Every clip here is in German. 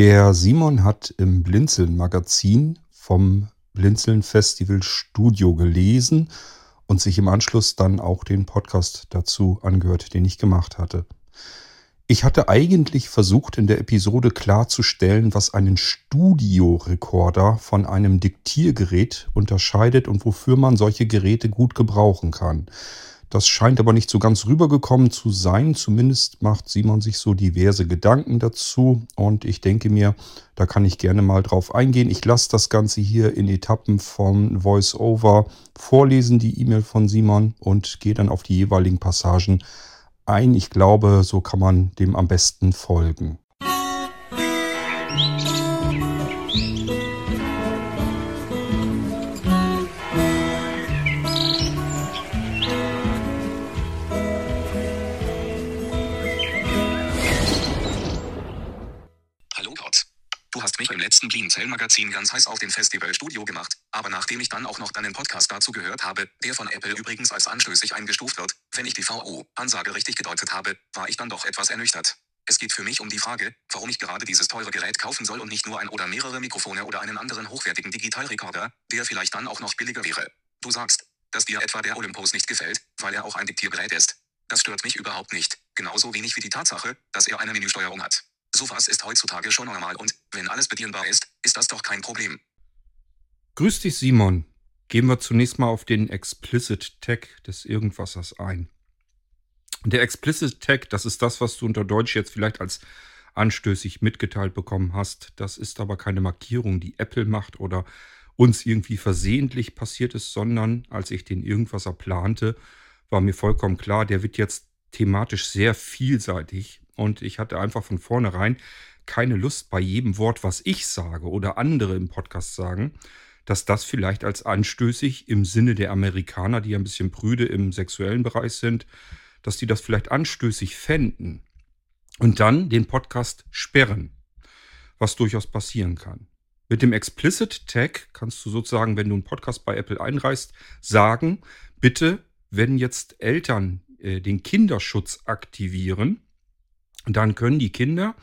Der Simon hat im Blinzeln-Magazin vom Blinzeln-Festival Studio gelesen und sich im Anschluss dann auch den Podcast dazu angehört, den ich gemacht hatte. Ich hatte eigentlich versucht, in der Episode klarzustellen, was einen Studiorekorder von einem Diktiergerät unterscheidet und wofür man solche Geräte gut gebrauchen kann. Das scheint aber nicht so ganz rübergekommen zu sein. Zumindest macht Simon sich so diverse Gedanken dazu. Und ich denke mir, da kann ich gerne mal drauf eingehen. Ich lasse das Ganze hier in Etappen von VoiceOver vorlesen, die E-Mail von Simon, und gehe dann auf die jeweiligen Passagen ein. Ich glaube, so kann man dem am besten folgen. Du mich im letzten Blinzeln-Magazin ganz heiß auf den Festivalstudio gemacht, aber nachdem ich dann auch noch deinen Podcast dazu gehört habe, der von Apple übrigens als anstößig eingestuft wird, wenn ich die VO-Ansage richtig gedeutet habe, war ich dann doch etwas ernüchtert. Es geht für mich um die Frage, warum ich gerade dieses teure Gerät kaufen soll und nicht nur ein oder mehrere Mikrofone oder einen anderen hochwertigen Digitalrekorder, der vielleicht dann auch noch billiger wäre. Du sagst, dass dir etwa der Olympus nicht gefällt, weil er auch ein Diktiergerät ist. Das stört mich überhaupt nicht, genauso wenig wie die Tatsache, dass er eine Menüsteuerung hat. Sowas ist heutzutage schon normal und, wenn alles bedienbar ist, ist das doch kein Problem. Grüß dich, Simon. Gehen wir zunächst mal auf den Explicit Tag des Irgendwassers ein. Der Explicit Tag, das ist das, was du unter Deutsch jetzt vielleicht als anstößig mitgeteilt bekommen hast. Das ist aber keine Markierung, die Apple macht oder uns irgendwie versehentlich passiert ist, sondern als ich den Irgendwasser plante, war mir vollkommen klar, der wird jetzt thematisch sehr vielseitig und ich hatte einfach von vornherein keine Lust bei jedem Wort, was ich sage oder andere im Podcast sagen, dass das vielleicht als anstößig im Sinne der Amerikaner, die ja ein bisschen prüde im sexuellen Bereich sind, dass die das vielleicht anstößig fänden und dann den Podcast sperren, was durchaus passieren kann. Mit dem Explicit Tag kannst du sozusagen, wenn du einen Podcast bei Apple einreichst, sagen, bitte, wenn jetzt Eltern äh, den Kinderschutz aktivieren, dann können die Kinder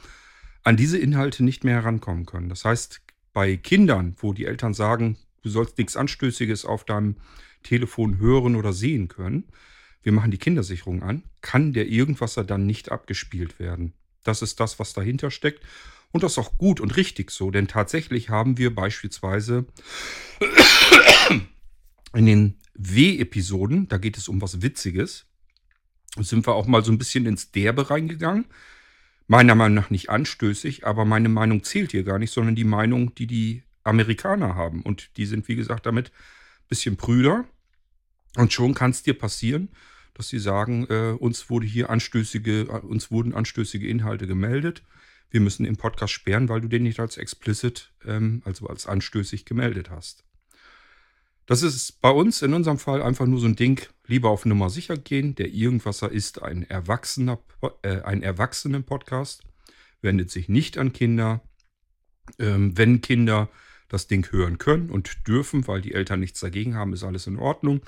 an diese Inhalte nicht mehr herankommen können. Das heißt, bei Kindern, wo die Eltern sagen, du sollst nichts Anstößiges auf deinem Telefon hören oder sehen können, wir machen die Kindersicherung an, kann der Irgendwasser dann nicht abgespielt werden. Das ist das, was dahinter steckt. Und das ist auch gut und richtig so, denn tatsächlich haben wir beispielsweise in den W-Episoden, da geht es um was Witziges, sind wir auch mal so ein bisschen ins Derbe reingegangen. Meiner Meinung nach nicht anstößig, aber meine Meinung zählt hier gar nicht, sondern die Meinung, die die Amerikaner haben. Und die sind, wie gesagt, damit ein bisschen prüder. Und schon kann es dir passieren, dass sie sagen, äh, uns wurde hier anstößige, äh, uns wurden anstößige Inhalte gemeldet. Wir müssen den Podcast sperren, weil du den nicht als explicit, ähm, also als anstößig gemeldet hast. Das ist bei uns in unserem Fall einfach nur so ein Ding, lieber auf Nummer sicher gehen. Der Irgendwasser ist ein erwachsener, äh, ein Erwachsenen-Podcast, wendet sich nicht an Kinder. Ähm, wenn Kinder das Ding hören können und dürfen, weil die Eltern nichts dagegen haben, ist alles in Ordnung.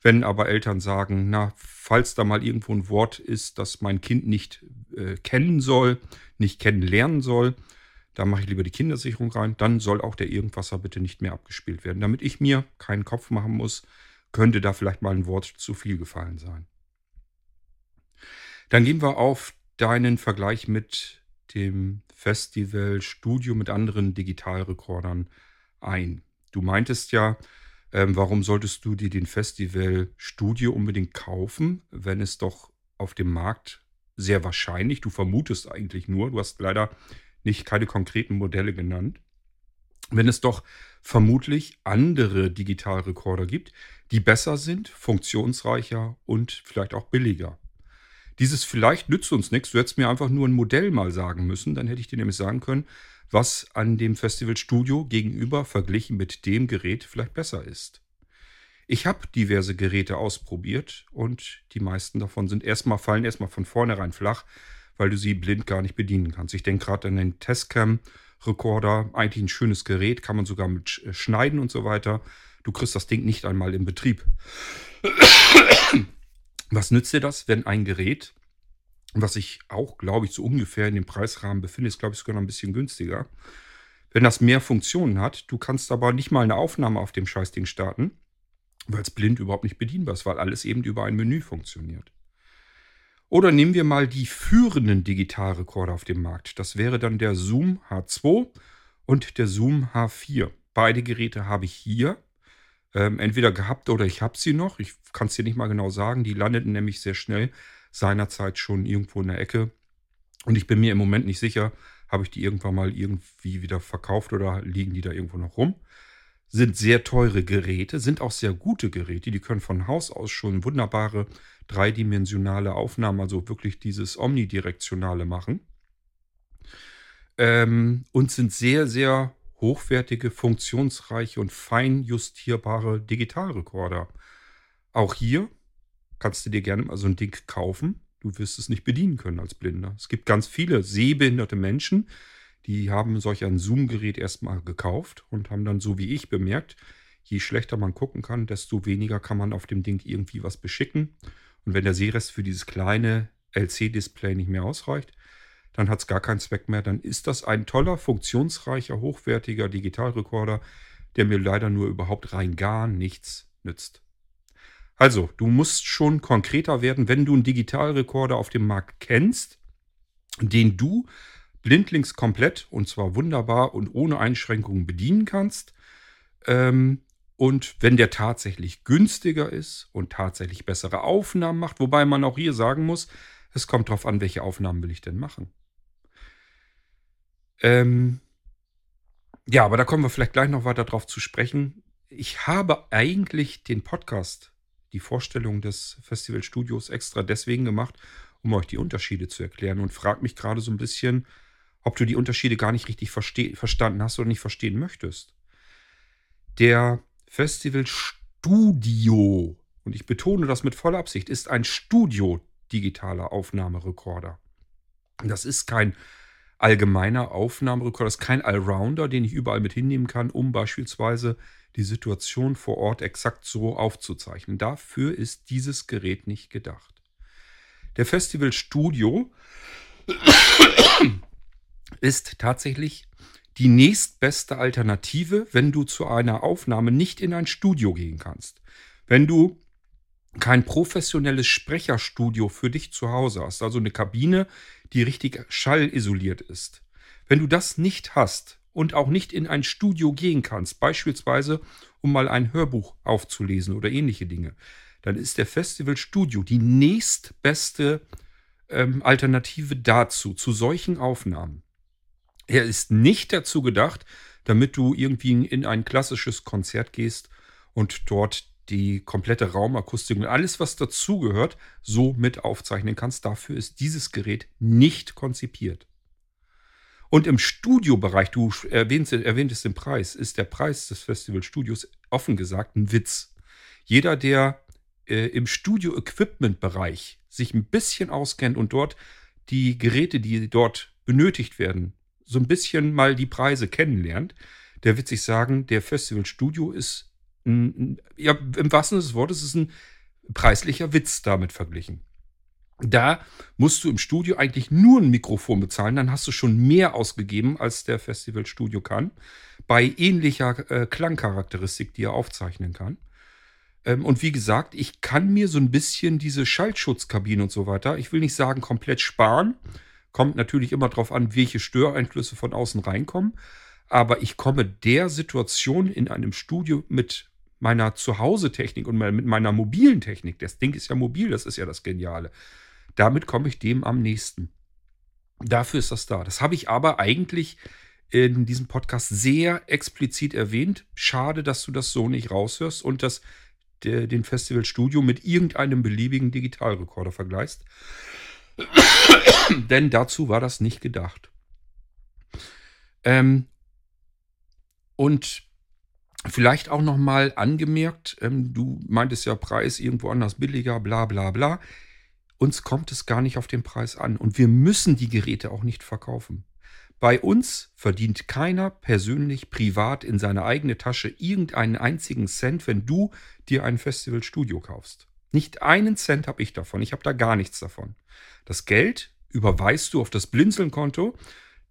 Wenn aber Eltern sagen, na, falls da mal irgendwo ein Wort ist, das mein Kind nicht äh, kennen soll, nicht kennenlernen soll, da mache ich lieber die Kindersicherung rein. Dann soll auch der Irgendwasser bitte nicht mehr abgespielt werden. Damit ich mir keinen Kopf machen muss, könnte da vielleicht mal ein Wort zu viel gefallen sein. Dann gehen wir auf deinen Vergleich mit dem Festival Studio mit anderen Digitalrekordern ein. Du meintest ja, ähm, warum solltest du dir den Festival Studio unbedingt kaufen, wenn es doch auf dem Markt sehr wahrscheinlich, du vermutest eigentlich nur, du hast leider nicht keine konkreten Modelle genannt, wenn es doch vermutlich andere Digitalrekorder gibt, die besser sind, funktionsreicher und vielleicht auch billiger. Dieses vielleicht nützt uns nichts. Du hättest mir einfach nur ein Modell mal sagen müssen. Dann hätte ich dir nämlich sagen können, was an dem Festival Studio gegenüber verglichen mit dem Gerät vielleicht besser ist. Ich habe diverse Geräte ausprobiert und die meisten davon sind erstmal, fallen erstmal von vornherein flach, weil du sie blind gar nicht bedienen kannst. Ich denke gerade an den Testcam-Recorder, eigentlich ein schönes Gerät, kann man sogar mit äh, schneiden und so weiter. Du kriegst das Ding nicht einmal in Betrieb. Was nützt dir das, wenn ein Gerät was sich auch, glaube ich, so ungefähr in dem Preisrahmen befindet, ist, glaube ich, sogar noch ein bisschen günstiger. Wenn das mehr Funktionen hat, du kannst aber nicht mal eine Aufnahme auf dem Scheißding starten, weil es blind überhaupt nicht bedienbar ist, weil alles eben über ein Menü funktioniert. Oder nehmen wir mal die führenden Digitalrekorder auf dem Markt. Das wäre dann der Zoom H2 und der Zoom H4. Beide Geräte habe ich hier. Ähm, entweder gehabt oder ich habe sie noch. Ich kann es dir nicht mal genau sagen. Die landeten nämlich sehr schnell seinerzeit schon irgendwo in der Ecke. Und ich bin mir im Moment nicht sicher, habe ich die irgendwann mal irgendwie wieder verkauft oder liegen die da irgendwo noch rum. Sind sehr teure Geräte, sind auch sehr gute Geräte. Die können von Haus aus schon wunderbare dreidimensionale Aufnahmen, also wirklich dieses omnidirektionale machen. Ähm, und sind sehr, sehr hochwertige, funktionsreiche und fein justierbare Digitalrekorder. Auch hier kannst du dir gerne mal so ein Ding kaufen. Du wirst es nicht bedienen können als Blinder. Es gibt ganz viele sehbehinderte Menschen, haben solch ein Zoom-Gerät erstmal gekauft und haben dann so wie ich bemerkt, je schlechter man gucken kann, desto weniger kann man auf dem Ding irgendwie was beschicken. Und wenn der Sehrest für dieses kleine LC-Display nicht mehr ausreicht, dann hat es gar keinen Zweck mehr. Dann ist das ein toller, funktionsreicher, hochwertiger Digitalrekorder, der mir leider nur überhaupt rein gar nichts nützt. Also, du musst schon konkreter werden, wenn du einen Digitalrekorder auf dem Markt kennst, den du blindlings komplett und zwar wunderbar und ohne Einschränkungen bedienen kannst. Ähm, und wenn der tatsächlich günstiger ist und tatsächlich bessere Aufnahmen macht, wobei man auch hier sagen muss, es kommt darauf an, welche Aufnahmen will ich denn machen. Ähm ja, aber da kommen wir vielleicht gleich noch weiter drauf zu sprechen. Ich habe eigentlich den Podcast, die Vorstellung des Festivalstudios extra deswegen gemacht, um euch die Unterschiede zu erklären und frage mich gerade so ein bisschen, ob du die Unterschiede gar nicht richtig verstanden hast oder nicht verstehen möchtest. Der Festival Studio, und ich betone das mit voller Absicht, ist ein Studio-digitaler Aufnahmerekorder. Das ist kein allgemeiner Aufnahmerekorder, das ist kein Allrounder, den ich überall mit hinnehmen kann, um beispielsweise die Situation vor Ort exakt so aufzuzeichnen. Dafür ist dieses Gerät nicht gedacht. Der Festival Studio ist tatsächlich die nächstbeste Alternative, wenn du zu einer Aufnahme nicht in ein Studio gehen kannst. Wenn du kein professionelles Sprecherstudio für dich zu Hause hast, also eine Kabine, die richtig schallisoliert ist. Wenn du das nicht hast und auch nicht in ein Studio gehen kannst, beispielsweise um mal ein Hörbuch aufzulesen oder ähnliche Dinge, dann ist der Festival Studio die nächstbeste ähm, Alternative dazu, zu solchen Aufnahmen. Er ist nicht dazu gedacht, damit du irgendwie in ein klassisches Konzert gehst und dort die komplette Raumakustik und alles, was dazugehört, so mit aufzeichnen kannst. Dafür ist dieses Gerät nicht konzipiert. Und im Studiobereich, du erwähnst, erwähntest den Preis, ist der Preis des Festivalstudios offen gesagt ein Witz. Jeder, der äh, im Studio-Equipment-Bereich sich ein bisschen auskennt und dort die Geräte, die dort benötigt werden, so ein bisschen mal die Preise kennenlernt, der wird sich sagen, der Festival Studio ist, ein, ja, im wahrsten Sinne des Wortes, ist ein preislicher Witz damit verglichen. Da musst du im Studio eigentlich nur ein Mikrofon bezahlen, dann hast du schon mehr ausgegeben, als der Festival Studio kann, bei ähnlicher äh, Klangcharakteristik, die er aufzeichnen kann. Ähm, und wie gesagt, ich kann mir so ein bisschen diese Schaltschutzkabine und so weiter, ich will nicht sagen komplett sparen, Kommt natürlich immer darauf an, welche Störeinflüsse von außen reinkommen. Aber ich komme der Situation in einem Studio mit meiner Zuhause-Technik und mit meiner mobilen Technik, das Ding ist ja mobil, das ist ja das Geniale, damit komme ich dem am nächsten. Dafür ist das da. Das habe ich aber eigentlich in diesem Podcast sehr explizit erwähnt. Schade, dass du das so nicht raushörst und das den Festival Studio mit irgendeinem beliebigen Digitalrekorder vergleichst. Denn dazu war das nicht gedacht. Ähm, und vielleicht auch noch mal angemerkt, ähm, du meintest ja Preis irgendwo anders billiger, bla bla bla. Uns kommt es gar nicht auf den Preis an und wir müssen die Geräte auch nicht verkaufen. Bei uns verdient keiner persönlich privat in seine eigene Tasche irgendeinen einzigen Cent, wenn du dir ein Festivalstudio kaufst. Nicht einen Cent habe ich davon. Ich habe da gar nichts davon. Das Geld überweist du auf das Blinzeln-Konto.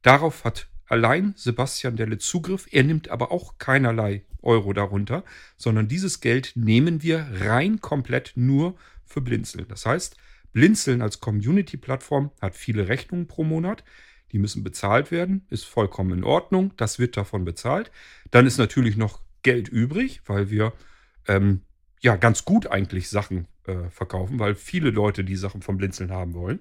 Darauf hat allein Sebastian Delle Zugriff. Er nimmt aber auch keinerlei Euro darunter, sondern dieses Geld nehmen wir rein komplett nur für Blinzeln. Das heißt, Blinzeln als Community-Plattform hat viele Rechnungen pro Monat. Die müssen bezahlt werden, ist vollkommen in Ordnung. Das wird davon bezahlt. Dann ist natürlich noch Geld übrig, weil wir ähm, ja ganz gut eigentlich Sachen äh, verkaufen, weil viele Leute die Sachen vom Blinzeln haben wollen.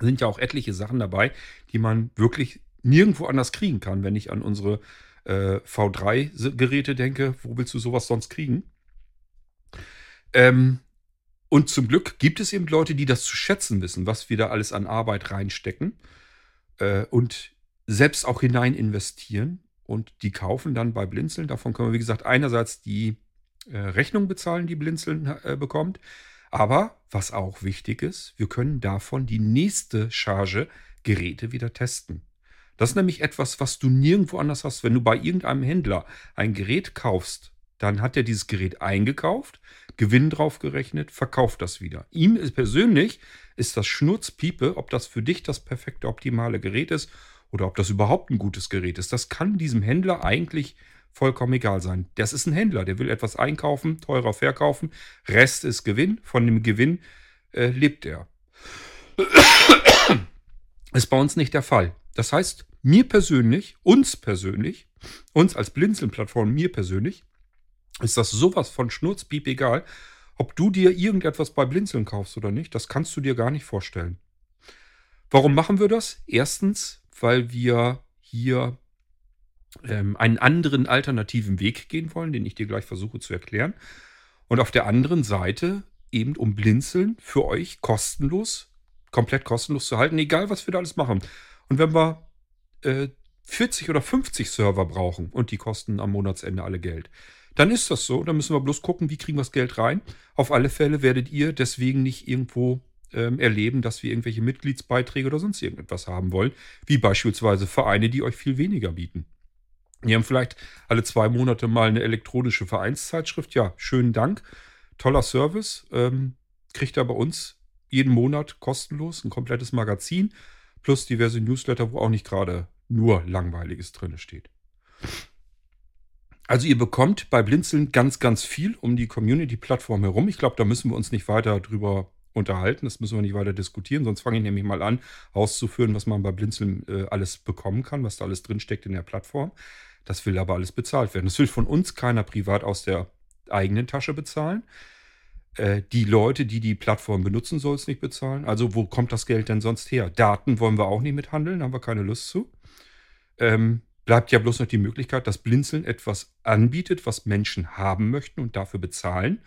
Sind ja auch etliche Sachen dabei, die man wirklich nirgendwo anders kriegen kann, wenn ich an unsere äh, V3-Geräte denke. Wo willst du sowas sonst kriegen? Ähm, und zum Glück gibt es eben Leute, die das zu schätzen wissen, was wir da alles an Arbeit reinstecken äh, und selbst auch hinein investieren. Und die kaufen dann bei Blinzeln. Davon können wir, wie gesagt, einerseits die Rechnung bezahlen, die Blinzeln äh, bekommt. Aber was auch wichtig ist, wir können davon die nächste Charge Geräte wieder testen. Das ist nämlich etwas, was du nirgendwo anders hast. Wenn du bei irgendeinem Händler ein Gerät kaufst, dann hat er dieses Gerät eingekauft, Gewinn drauf gerechnet, verkauft das wieder. Ihm persönlich ist das Schnurzpiepe, ob das für dich das perfekte, optimale Gerät ist oder ob das überhaupt ein gutes Gerät ist. Das kann diesem Händler eigentlich vollkommen egal sein. Das ist ein Händler, der will etwas einkaufen, teurer verkaufen, Rest ist Gewinn, von dem Gewinn äh, lebt er. ist bei uns nicht der Fall. Das heißt, mir persönlich, uns persönlich, uns als Blinzeln-Plattform, mir persönlich, ist das sowas von Schnurzpiep egal, ob du dir irgendetwas bei Blinzeln kaufst oder nicht. Das kannst du dir gar nicht vorstellen. Warum machen wir das? Erstens, weil wir hier ähm, einen anderen alternativen Weg gehen wollen, den ich dir gleich versuche zu erklären. Und auf der anderen Seite eben um Blinzeln für euch kostenlos, komplett kostenlos zu halten, egal was wir da alles machen. Und wenn wir äh, 40 oder 50 Server brauchen und die kosten am Monatsende alle Geld, dann ist das so. Dann müssen wir bloß gucken, wie kriegen wir das Geld rein. Auf alle Fälle werdet ihr deswegen nicht irgendwo ähm, erleben, dass wir irgendwelche Mitgliedsbeiträge oder sonst irgendetwas haben wollen, wie beispielsweise Vereine, die euch viel weniger bieten. Die haben vielleicht alle zwei Monate mal eine elektronische Vereinszeitschrift. Ja, schönen Dank. Toller Service. Ähm, kriegt er bei uns jeden Monat kostenlos ein komplettes Magazin plus diverse Newsletter, wo auch nicht gerade nur Langweiliges drin steht. Also ihr bekommt bei Blinzeln ganz, ganz viel um die Community-Plattform herum. Ich glaube, da müssen wir uns nicht weiter drüber unterhalten. Das müssen wir nicht weiter diskutieren. Sonst fange ich nämlich mal an, auszuführen, was man bei Blinzeln äh, alles bekommen kann, was da alles drinsteckt in der Plattform. Das will aber alles bezahlt werden. Das will von uns keiner privat aus der eigenen Tasche bezahlen. Äh, die Leute, die die Plattform benutzen, soll es nicht bezahlen. Also wo kommt das Geld denn sonst her? Daten wollen wir auch nicht mithandeln, haben wir keine Lust zu. Ähm, bleibt ja bloß noch die Möglichkeit, dass Blinzeln etwas anbietet, was Menschen haben möchten und dafür bezahlen.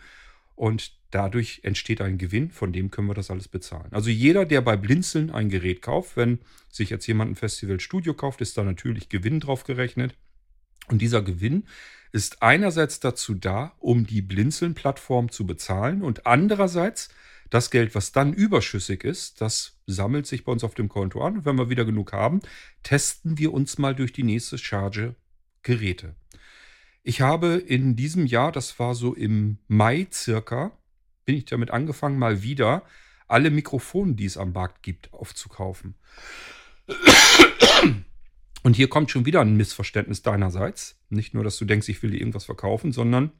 Und dadurch entsteht ein Gewinn, von dem können wir das alles bezahlen. Also jeder, der bei Blinzeln ein Gerät kauft, wenn sich jetzt jemand ein Festival Studio kauft, ist da natürlich Gewinn drauf gerechnet. Und dieser Gewinn ist einerseits dazu da, um die Blinzeln-Plattform zu bezahlen und andererseits das Geld, was dann überschüssig ist, das sammelt sich bei uns auf dem Konto an. Und wenn wir wieder genug haben, testen wir uns mal durch die nächste Charge Geräte. Ich habe in diesem Jahr, das war so im Mai circa, bin ich damit angefangen, mal wieder alle Mikrofone, die es am Markt gibt, aufzukaufen. Und hier kommt schon wieder ein Missverständnis deinerseits. Nicht nur, dass du denkst, ich will dir irgendwas verkaufen, sondern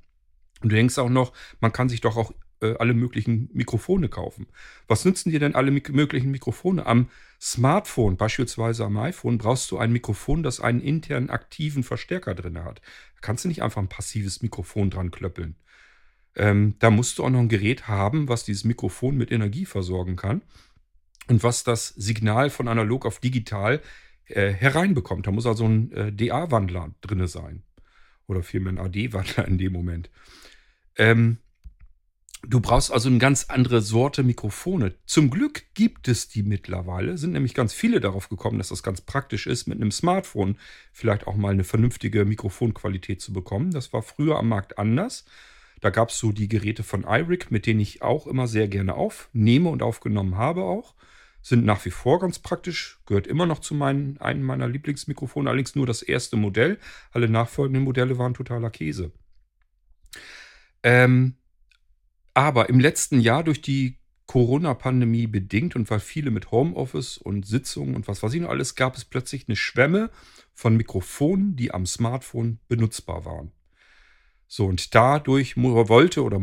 du denkst auch noch, man kann sich doch auch äh, alle möglichen Mikrofone kaufen. Was nützen dir denn alle mik möglichen Mikrofone? Am Smartphone, beispielsweise am iPhone, brauchst du ein Mikrofon, das einen internen aktiven Verstärker drin hat. Da kannst du nicht einfach ein passives Mikrofon dran klöppeln. Ähm, da musst du auch noch ein Gerät haben, was dieses Mikrofon mit Energie versorgen kann und was das Signal von analog auf digital äh, hereinbekommt. Da muss also ein äh, DA-Wandler drin sein. Oder vielmehr ein AD-Wandler in dem Moment. Ähm, du brauchst also eine ganz andere Sorte Mikrofone. Zum Glück gibt es die mittlerweile. Sind nämlich ganz viele darauf gekommen, dass das ganz praktisch ist, mit einem Smartphone vielleicht auch mal eine vernünftige Mikrofonqualität zu bekommen. Das war früher am Markt anders. Da gab es so die Geräte von iRig, mit denen ich auch immer sehr gerne aufnehme und aufgenommen habe auch sind nach wie vor ganz praktisch, gehört immer noch zu meinen, einem meiner Lieblingsmikrofone, allerdings nur das erste Modell. Alle nachfolgenden Modelle waren totaler Käse. Ähm, Aber im letzten Jahr durch die Corona-Pandemie bedingt und weil viele mit Homeoffice und Sitzungen und was weiß ich noch alles, gab es plötzlich eine Schwemme von Mikrofonen, die am Smartphone benutzbar waren. So, und dadurch wollte oder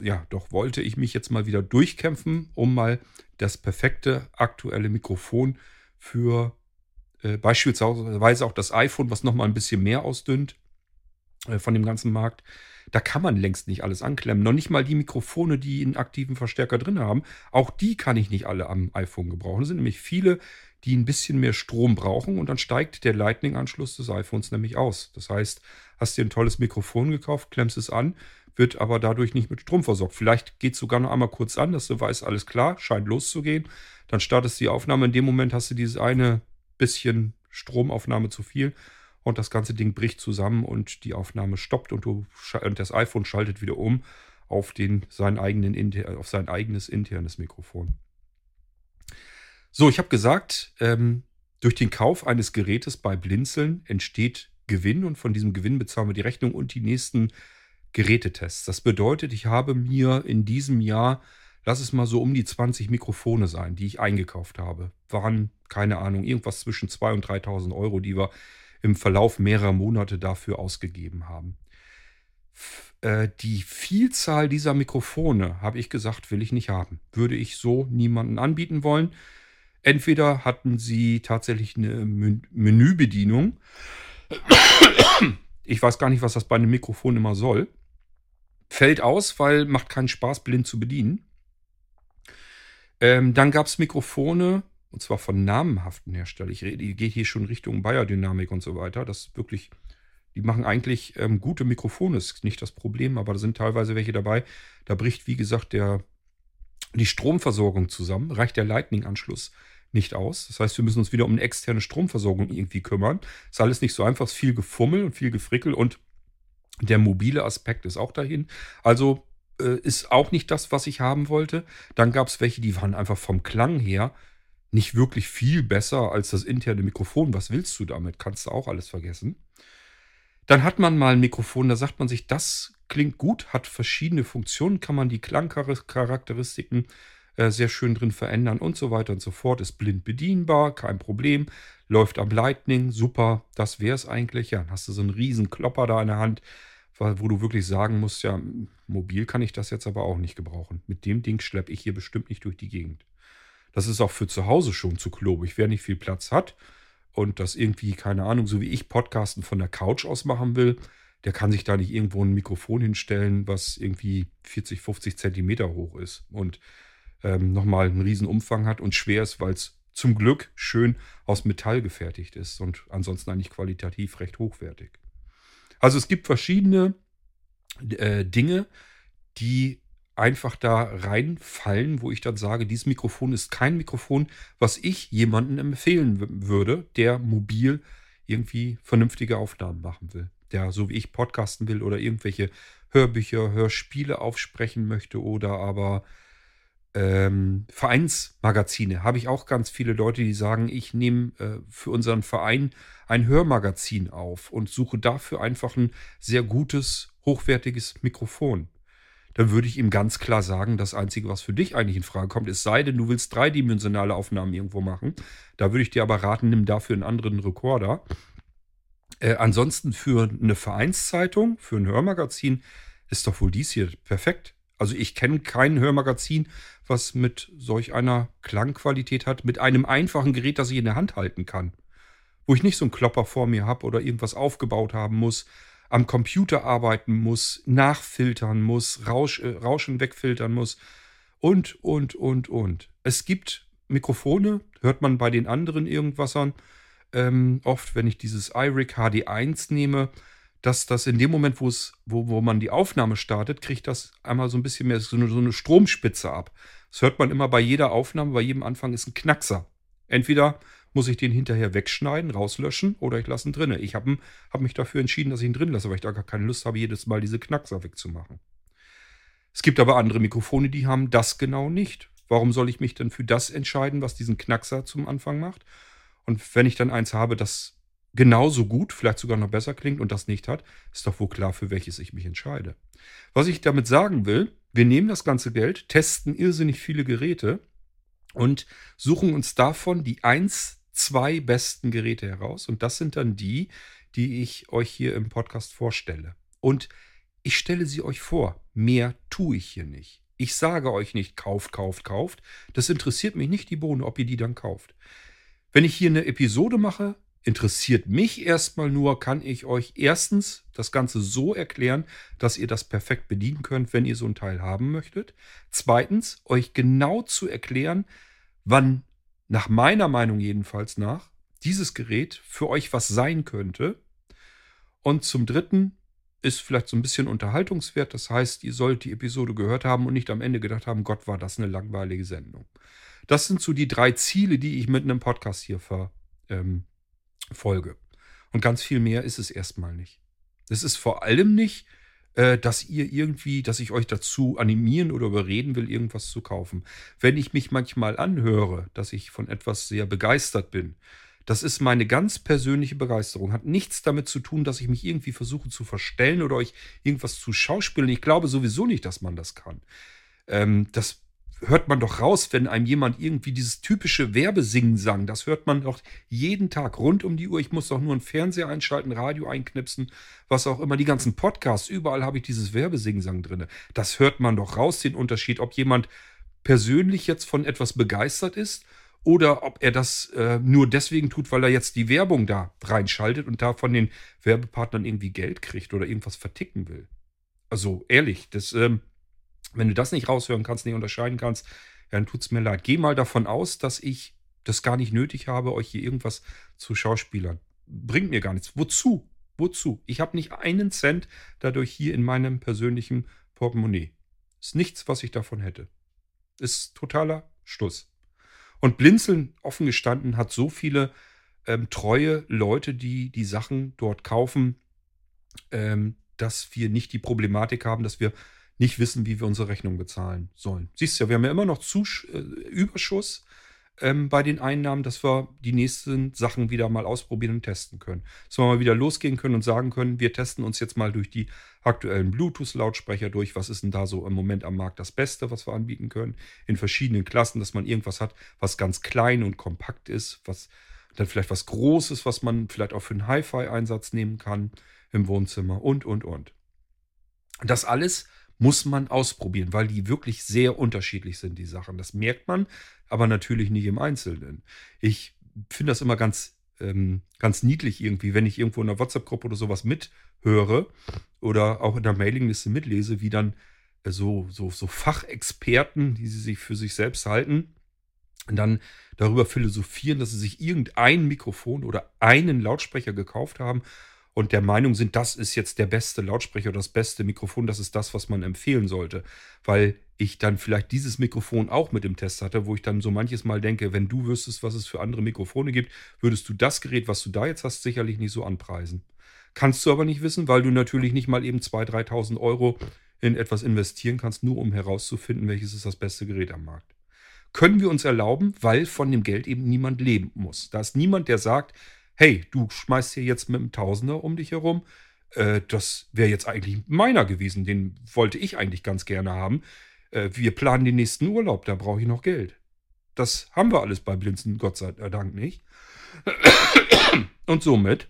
ja, doch wollte ich mich jetzt mal wieder durchkämpfen, um mal das perfekte aktuelle Mikrofon für äh, beispielsweise auch das iPhone, was nochmal ein bisschen mehr ausdünnt äh, von dem ganzen Markt. Da kann man längst nicht alles anklemmen. Noch nicht mal die Mikrofone, die einen aktiven Verstärker drin haben. Auch die kann ich nicht alle am iPhone gebrauchen. Es sind nämlich viele, die ein bisschen mehr Strom brauchen und dann steigt der Lightning-Anschluss des iPhones nämlich aus. Das heißt, hast dir ein tolles Mikrofon gekauft, klemmst es an, wird aber dadurch nicht mit Strom versorgt. Vielleicht geht es sogar noch einmal kurz an, dass du weißt, alles klar, scheint loszugehen. Dann startest du die Aufnahme. In dem Moment hast du dieses eine bisschen Stromaufnahme zu viel und das ganze Ding bricht zusammen und die Aufnahme stoppt und, du, und das iPhone schaltet wieder um auf, den, seinen eigenen, auf sein eigenes internes Mikrofon. So, ich habe gesagt, ähm, durch den Kauf eines Gerätes bei Blinzeln entsteht Gewinn und von diesem Gewinn bezahlen wir die Rechnung und die nächsten Gerätetests. Das bedeutet, ich habe mir in diesem Jahr, lass es mal so um die 20 Mikrofone sein, die ich eingekauft habe. Waren, keine Ahnung, irgendwas zwischen 2.000 und 3.000 Euro, die wir im Verlauf mehrerer Monate dafür ausgegeben haben. Äh, die Vielzahl dieser Mikrofone, habe ich gesagt, will ich nicht haben. Würde ich so niemanden anbieten wollen. Entweder hatten sie tatsächlich eine Menübedienung. Ich weiß gar nicht, was das bei einem Mikrofon immer soll. Fällt aus, weil macht keinen Spaß, blind zu bedienen. Ähm, dann gab es Mikrofone, und zwar von namenhaften Herstellern. Ich rede, gehe hier schon Richtung Biodynamik und so weiter. Das wirklich, die machen eigentlich ähm, gute Mikrofone, ist nicht das Problem, aber da sind teilweise welche dabei. Da bricht, wie gesagt, der, die Stromversorgung zusammen, reicht der Lightning-Anschluss nicht aus. Das heißt, wir müssen uns wieder um eine externe Stromversorgung irgendwie kümmern. Ist alles nicht so einfach, ist viel Gefummel und viel Gefrickel und der mobile Aspekt ist auch dahin. Also äh, ist auch nicht das, was ich haben wollte. Dann gab es welche, die waren einfach vom Klang her nicht wirklich viel besser als das interne Mikrofon. Was willst du damit? Kannst du auch alles vergessen. Dann hat man mal ein Mikrofon, da sagt man sich, das klingt gut, hat verschiedene Funktionen, kann man die Klangcharakteristiken äh, sehr schön drin verändern und so weiter und so fort. Ist blind bedienbar, kein Problem. Läuft am Lightning, super, das wäre es eigentlich. Ja, dann hast du so einen riesen Klopper da in der Hand, wo du wirklich sagen musst, ja, mobil kann ich das jetzt aber auch nicht gebrauchen. Mit dem Ding schleppe ich hier bestimmt nicht durch die Gegend. Das ist auch für zu Hause schon zu klobig. Wer nicht viel Platz hat und das irgendwie, keine Ahnung, so wie ich Podcasten von der Couch aus machen will, der kann sich da nicht irgendwo ein Mikrofon hinstellen, was irgendwie 40, 50 Zentimeter hoch ist und ähm, nochmal einen riesen Umfang hat und schwer ist, weil es zum Glück schön aus Metall gefertigt ist und ansonsten eigentlich qualitativ recht hochwertig. Also es gibt verschiedene äh, Dinge, die einfach da reinfallen, wo ich dann sage, dieses Mikrofon ist kein Mikrofon, was ich jemandem empfehlen würde, der mobil irgendwie vernünftige Aufnahmen machen will. Der so wie ich podcasten will oder irgendwelche Hörbücher, Hörspiele aufsprechen möchte oder aber ähm, Vereinsmagazine. Habe ich auch ganz viele Leute, die sagen, ich nehme äh, für unseren Verein ein Hörmagazin auf und suche dafür einfach ein sehr gutes, hochwertiges Mikrofon dann würde ich ihm ganz klar sagen, das Einzige, was für dich eigentlich in Frage kommt, es sei denn, du willst dreidimensionale Aufnahmen irgendwo machen. Da würde ich dir aber raten, nimm dafür einen anderen Rekorder. Äh, ansonsten für eine Vereinszeitung, für ein Hörmagazin, ist doch wohl dies hier perfekt. Also ich kenne kein Hörmagazin, was mit solch einer Klangqualität hat, mit einem einfachen Gerät, das ich in der Hand halten kann. Wo ich nicht so einen Klopper vor mir habe oder irgendwas aufgebaut haben muss, am Computer arbeiten muss, nachfiltern muss, Rausch, äh, Rauschen wegfiltern muss und, und, und, und. Es gibt Mikrofone, hört man bei den anderen irgendwassern, ähm, oft, wenn ich dieses iRig HD1 nehme, dass das in dem Moment, wo, wo man die Aufnahme startet, kriegt das einmal so ein bisschen mehr so eine, so eine Stromspitze ab. Das hört man immer bei jeder Aufnahme, bei jedem Anfang ist ein Knackser. Entweder muss ich den hinterher wegschneiden, rauslöschen oder ich lasse ihn drinne. Ich habe hab mich dafür entschieden, dass ich ihn drin lasse, weil ich da gar keine Lust habe, jedes Mal diese Knackser wegzumachen. Es gibt aber andere Mikrofone, die haben das genau nicht. Warum soll ich mich denn für das entscheiden, was diesen Knackser zum Anfang macht? Und wenn ich dann eins habe, das genauso gut, vielleicht sogar noch besser klingt und das nicht hat, ist doch wohl klar, für welches ich mich entscheide. Was ich damit sagen will, wir nehmen das ganze Geld, testen irrsinnig viele Geräte und suchen uns davon die eins, zwei besten Geräte heraus. Und das sind dann die, die ich euch hier im Podcast vorstelle. Und ich stelle sie euch vor. Mehr tue ich hier nicht. Ich sage euch nicht, kauft, kauft, kauft. Das interessiert mich nicht die Bohne, ob ihr die dann kauft. Wenn ich hier eine Episode mache, interessiert mich erstmal nur, kann ich euch erstens das Ganze so erklären, dass ihr das perfekt bedienen könnt, wenn ihr so ein Teil haben möchtet. Zweitens, euch genau zu erklären, wann, nach meiner Meinung jedenfalls nach, dieses Gerät für euch was sein könnte. Und zum Dritten, ist vielleicht so ein bisschen Unterhaltungswert. Das heißt, ihr sollt die Episode gehört haben und nicht am Ende gedacht haben, Gott, war das eine langweilige Sendung. Das sind so die drei Ziele, die ich mit einem Podcast hier verfolge. Ähm, und ganz viel mehr ist es erstmal nicht. Es ist vor allem nicht, dass ihr irgendwie, dass ich euch dazu animieren oder überreden will, irgendwas zu kaufen. Wenn ich mich manchmal anhöre, dass ich von etwas sehr begeistert bin, das ist meine ganz persönliche Begeisterung. Hat nichts damit zu tun, dass ich mich irgendwie versuche zu verstellen oder euch irgendwas zu schauspielen. Ich glaube sowieso nicht, dass man das kann. Ähm, das hört man doch raus, wenn einem jemand irgendwie dieses typische Werbesingen sang. Das hört man doch jeden Tag rund um die Uhr. Ich muss doch nur einen Fernseher einschalten, Radio einknipsen, was auch immer. Die ganzen Podcasts, überall habe ich dieses Werbesingen drin. Das hört man doch raus, den Unterschied, ob jemand persönlich jetzt von etwas begeistert ist oder ob er das äh, nur deswegen tut, weil er jetzt die Werbung da reinschaltet und da von den Werbepartnern irgendwie Geld kriegt oder irgendwas verticken will. Also ehrlich, das, ähm, wenn du das nicht raushören kannst, nicht unterscheiden kannst, dann tut es mir leid. Geh mal davon aus, dass ich das gar nicht nötig habe, euch hier irgendwas zu schauspielern. Bringt mir gar nichts. Wozu? Wozu? Ich habe nicht einen Cent dadurch hier in meinem persönlichen Portemonnaie. Ist nichts, was ich davon hätte. Ist totaler Stuss. Und Blinzeln, offen gestanden, hat so viele ähm, treue Leute, die die Sachen dort kaufen, ähm, dass wir nicht die Problematik haben, dass wir nicht wissen, wie wir unsere Rechnung bezahlen sollen. Siehst du ja, wir haben ja immer noch Zus äh, Überschuss ähm, bei den Einnahmen, dass wir die nächsten Sachen wieder mal ausprobieren und testen können. Dass wir mal wieder losgehen können und sagen können, wir testen uns jetzt mal durch die aktuellen Bluetooth-Lautsprecher durch. Was ist denn da so im Moment am Markt das Beste, was wir anbieten können? In verschiedenen Klassen, dass man irgendwas hat, was ganz klein und kompakt ist, was dann vielleicht was Großes, was man vielleicht auch für einen Hi-Fi-Einsatz nehmen kann im Wohnzimmer und, und, und. Das alles muss man ausprobieren, weil die wirklich sehr unterschiedlich sind, die Sachen. Das merkt man, aber natürlich nicht im Einzelnen. Ich finde das immer ganz, ähm, ganz niedlich irgendwie, wenn ich irgendwo in einer WhatsApp-Gruppe oder sowas mithöre oder auch in der Mailingliste mitlese, wie dann äh, so, so, so Fachexperten, die sie sich für sich selbst halten, dann darüber philosophieren, dass sie sich irgendein Mikrofon oder einen Lautsprecher gekauft haben und der Meinung sind, das ist jetzt der beste Lautsprecher oder das beste Mikrofon, das ist das, was man empfehlen sollte. Weil ich dann vielleicht dieses Mikrofon auch mit im Test hatte, wo ich dann so manches Mal denke, wenn du wüsstest, was es für andere Mikrofone gibt, würdest du das Gerät, was du da jetzt hast, sicherlich nicht so anpreisen. Kannst du aber nicht wissen, weil du natürlich nicht mal eben 2.000, 3.000 Euro in etwas investieren kannst, nur um herauszufinden, welches ist das beste Gerät am Markt. Können wir uns erlauben, weil von dem Geld eben niemand leben muss. Da ist niemand, der sagt, hey, du schmeißt hier jetzt mit einem Tausender um dich herum. Äh, das wäre jetzt eigentlich meiner gewesen. Den wollte ich eigentlich ganz gerne haben. Äh, wir planen den nächsten Urlaub, da brauche ich noch Geld. Das haben wir alles bei Blinzen, Gott sei Dank nicht. Und somit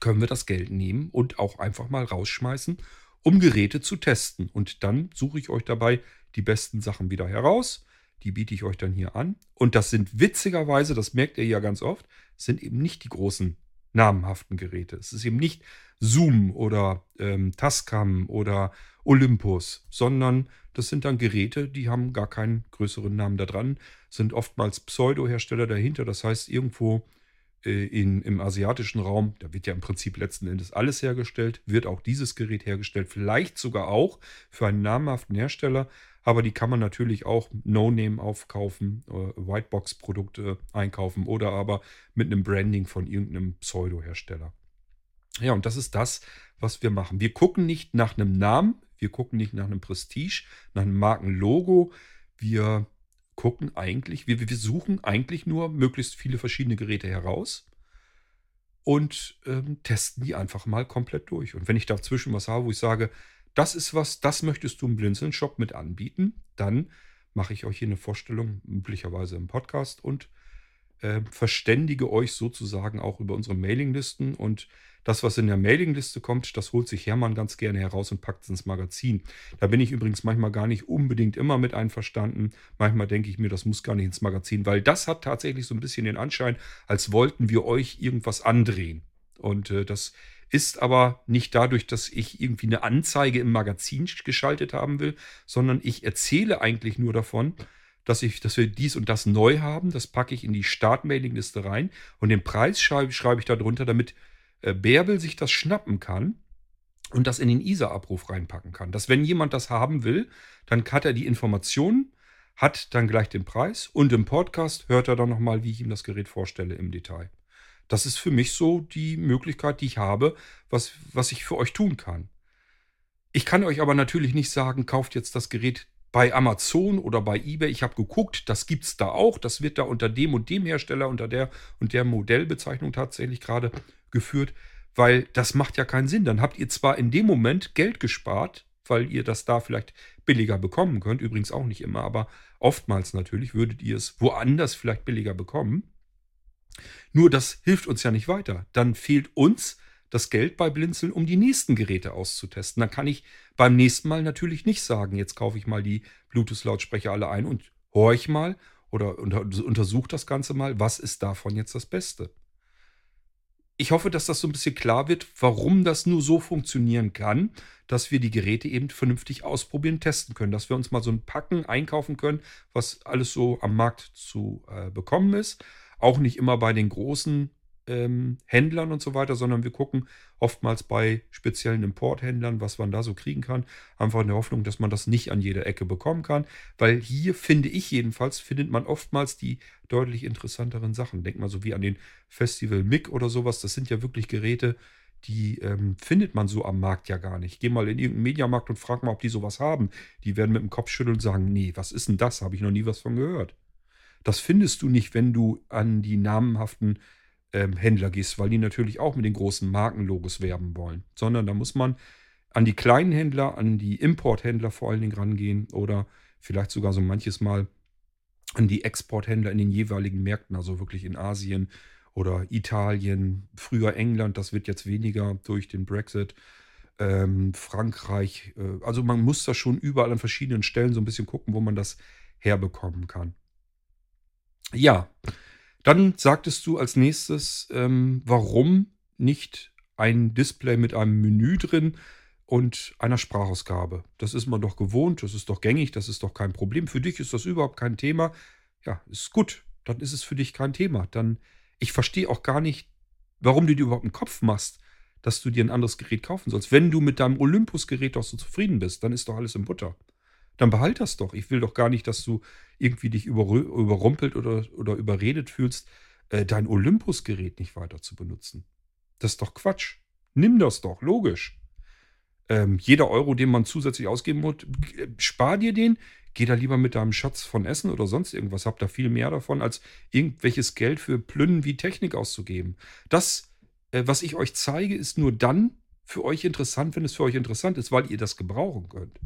können wir das Geld nehmen und auch einfach mal rausschmeißen, um Geräte zu testen. Und dann suche ich euch dabei die besten Sachen wieder heraus die biete ich euch dann hier an. Und das sind witzigerweise, das merkt ihr ja ganz oft, sind eben nicht die großen namenhaften Geräte. Es ist eben nicht Zoom oder ähm, Tascam oder Olympus, sondern das sind dann Geräte, die haben gar keinen größeren Namen da dran, sind oftmals Pseudo-Hersteller dahinter. Das heißt, irgendwo äh, in, im asiatischen Raum, da wird ja im Prinzip letzten Endes alles hergestellt, wird auch dieses Gerät hergestellt, vielleicht sogar auch für einen namhaften Hersteller, aber die kann man natürlich auch No-Name aufkaufen, äh, Whitebox-Produkte einkaufen oder aber mit einem Branding von irgendeinem Pseudo-Hersteller. Ja, und das ist das, was wir machen. Wir gucken nicht nach einem Namen, wir gucken nicht nach einem Prestige, nach einem Markenlogo. Wir gucken eigentlich, wir, wir suchen eigentlich nur möglichst viele verschiedene Geräte heraus und ähm, testen die einfach mal komplett durch. Und wenn ich dazwischen was habe, wo ich sage, das ist was, das möchtest du im Blinzeln-Shop mit anbieten, dann mache ich euch hier eine Vorstellung, üblicherweise im Podcast und äh, verständige euch sozusagen auch über unsere Mailinglisten und das, was in der Mailingliste kommt, das holt sich Hermann ganz gerne heraus und packt es ins Magazin. Da bin ich übrigens manchmal gar nicht unbedingt immer mit einverstanden. Manchmal denke ich mir, das muss gar nicht ins Magazin, weil das hat tatsächlich so ein bisschen den Anschein, als wollten wir euch irgendwas andrehen. Und äh, das ist aber nicht dadurch, dass ich irgendwie eine Anzeige im Magazin geschaltet haben will, sondern ich erzähle eigentlich nur davon, dass, ich, dass wir dies und das neu haben. Das packe ich in die Startmailingliste rein und den Preis schreibe, schreibe ich darunter, damit äh, Bärbel sich das schnappen kann und das in den ISA-Abruf reinpacken kann. Dass wenn jemand das haben will, dann hat er die Informationen, hat dann gleich den Preis und im Podcast hört er dann nochmal, wie ich ihm das Gerät vorstelle im Detail. Das ist für mich so die Möglichkeit, die ich habe, was, was ich für euch tun kann. Ich kann euch aber natürlich nicht sagen, kauft jetzt das Gerät bei Amazon oder bei eBay. Ich habe geguckt, das gibt es da auch. Das wird da unter dem und dem Hersteller, unter der und der Modellbezeichnung tatsächlich gerade geführt, weil das macht ja keinen Sinn. Dann habt ihr zwar in dem Moment Geld gespart, weil ihr das da vielleicht billiger bekommen könnt, übrigens auch nicht immer, aber oftmals natürlich würdet ihr es woanders vielleicht billiger bekommen. Nur das hilft uns ja nicht weiter. Dann fehlt uns das Geld bei Blinzeln, um die nächsten Geräte auszutesten. Dann kann ich beim nächsten Mal natürlich nicht sagen, jetzt kaufe ich mal die Bluetooth-Lautsprecher alle ein und horch mal oder unter, untersuche das Ganze mal, was ist davon jetzt das Beste. Ich hoffe, dass das so ein bisschen klar wird, warum das nur so funktionieren kann, dass wir die Geräte eben vernünftig ausprobieren, testen können, dass wir uns mal so ein Packen einkaufen können, was alles so am Markt zu äh, bekommen ist. Auch nicht immer bei den großen ähm, Händlern und so weiter, sondern wir gucken oftmals bei speziellen Importhändlern, was man da so kriegen kann. Einfach in der Hoffnung, dass man das nicht an jeder Ecke bekommen kann. Weil hier finde ich jedenfalls, findet man oftmals die deutlich interessanteren Sachen. Denk mal so wie an den Festival MIG oder sowas. Das sind ja wirklich Geräte, die ähm, findet man so am Markt ja gar nicht. Geh mal in irgendeinen Mediamarkt und frag mal, ob die sowas haben. Die werden mit dem Kopf schütteln und sagen, nee, was ist denn das? Habe ich noch nie was von gehört. Das findest du nicht, wenn du an die namenhaften ähm, Händler gehst, weil die natürlich auch mit den großen Markenlogos werben wollen. Sondern da muss man an die kleinen Händler, an die Importhändler vor allen Dingen rangehen oder vielleicht sogar so manches Mal an die Exporthändler in den jeweiligen Märkten, also wirklich in Asien oder Italien, früher England, das wird jetzt weniger durch den Brexit. Ähm, Frankreich, äh, also man muss da schon überall an verschiedenen Stellen so ein bisschen gucken, wo man das herbekommen kann. Ja, dann sagtest du als nächstes, ähm, warum nicht ein Display mit einem Menü drin und einer Sprachausgabe. Das ist man doch gewohnt, das ist doch gängig, das ist doch kein Problem. Für dich ist das überhaupt kein Thema. Ja, ist gut. Dann ist es für dich kein Thema. Dann, ich verstehe auch gar nicht, warum du dir überhaupt einen Kopf machst, dass du dir ein anderes Gerät kaufen sollst. Wenn du mit deinem Olympus-Gerät doch so zufrieden bist, dann ist doch alles im Butter dann behalt das doch. Ich will doch gar nicht, dass du irgendwie dich überrumpelt oder, oder überredet fühlst, äh, dein Olympus-Gerät nicht weiter zu benutzen. Das ist doch Quatsch. Nimm das doch, logisch. Ähm, jeder Euro, den man zusätzlich ausgeben muss, spar dir den, geh da lieber mit deinem Schatz von Essen oder sonst irgendwas. Hab da viel mehr davon, als irgendwelches Geld für Plünnen wie Technik auszugeben. Das, äh, was ich euch zeige, ist nur dann für euch interessant, wenn es für euch interessant ist, weil ihr das gebrauchen könnt.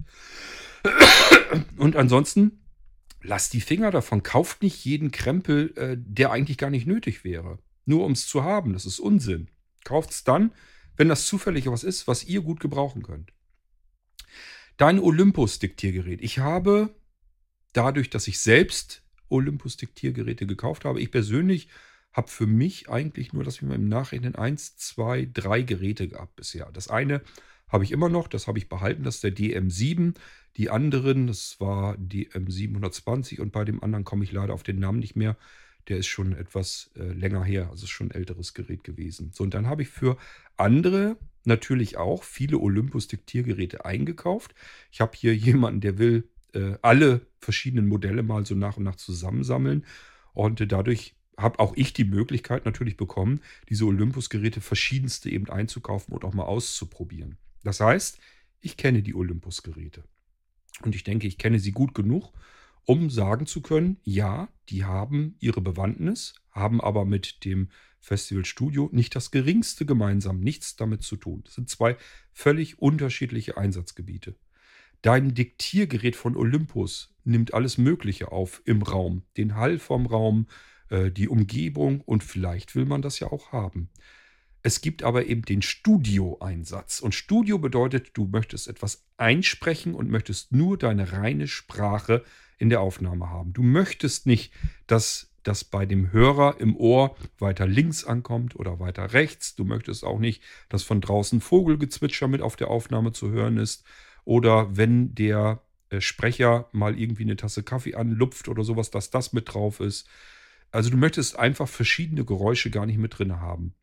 Und ansonsten, lasst die Finger davon. Kauft nicht jeden Krempel, äh, der eigentlich gar nicht nötig wäre. Nur um es zu haben. Das ist Unsinn. Kauft es dann, wenn das zufällig was ist, was ihr gut gebrauchen könnt. Dein Olympus-Diktiergerät. Ich habe dadurch, dass ich selbst Olympus-Diktiergeräte gekauft habe, ich persönlich habe für mich eigentlich nur, dass ich mir im Nachhinein eins, zwei, drei Geräte gehabt bisher. Das eine habe ich immer noch, das habe ich behalten, das ist der DM7. Die anderen, das war DM720 und bei dem anderen komme ich leider auf den Namen nicht mehr. Der ist schon etwas äh, länger her, also ist schon ein älteres Gerät gewesen. So, und dann habe ich für andere natürlich auch viele Olympus-Diktiergeräte eingekauft. Ich habe hier jemanden, der will äh, alle verschiedenen Modelle mal so nach und nach zusammensammeln. Und äh, dadurch habe auch ich die Möglichkeit natürlich bekommen, diese Olympus-Geräte verschiedenste eben einzukaufen und auch mal auszuprobieren. Das heißt, ich kenne die Olympus-Geräte. Und ich denke, ich kenne sie gut genug, um sagen zu können, ja, die haben ihre Bewandtnis, haben aber mit dem Festivalstudio nicht das geringste gemeinsam, nichts damit zu tun. Das sind zwei völlig unterschiedliche Einsatzgebiete. Dein Diktiergerät von Olympus nimmt alles Mögliche auf im Raum, den Hall vom Raum, äh, die Umgebung und vielleicht will man das ja auch haben. Es gibt aber eben den Studio-Einsatz. Und Studio bedeutet, du möchtest etwas einsprechen und möchtest nur deine reine Sprache in der Aufnahme haben. Du möchtest nicht, dass das bei dem Hörer im Ohr weiter links ankommt oder weiter rechts. Du möchtest auch nicht, dass von draußen Vogelgezwitscher mit auf der Aufnahme zu hören ist. Oder wenn der äh, Sprecher mal irgendwie eine Tasse Kaffee anlupft oder sowas, dass das mit drauf ist. Also du möchtest einfach verschiedene Geräusche gar nicht mit drin haben.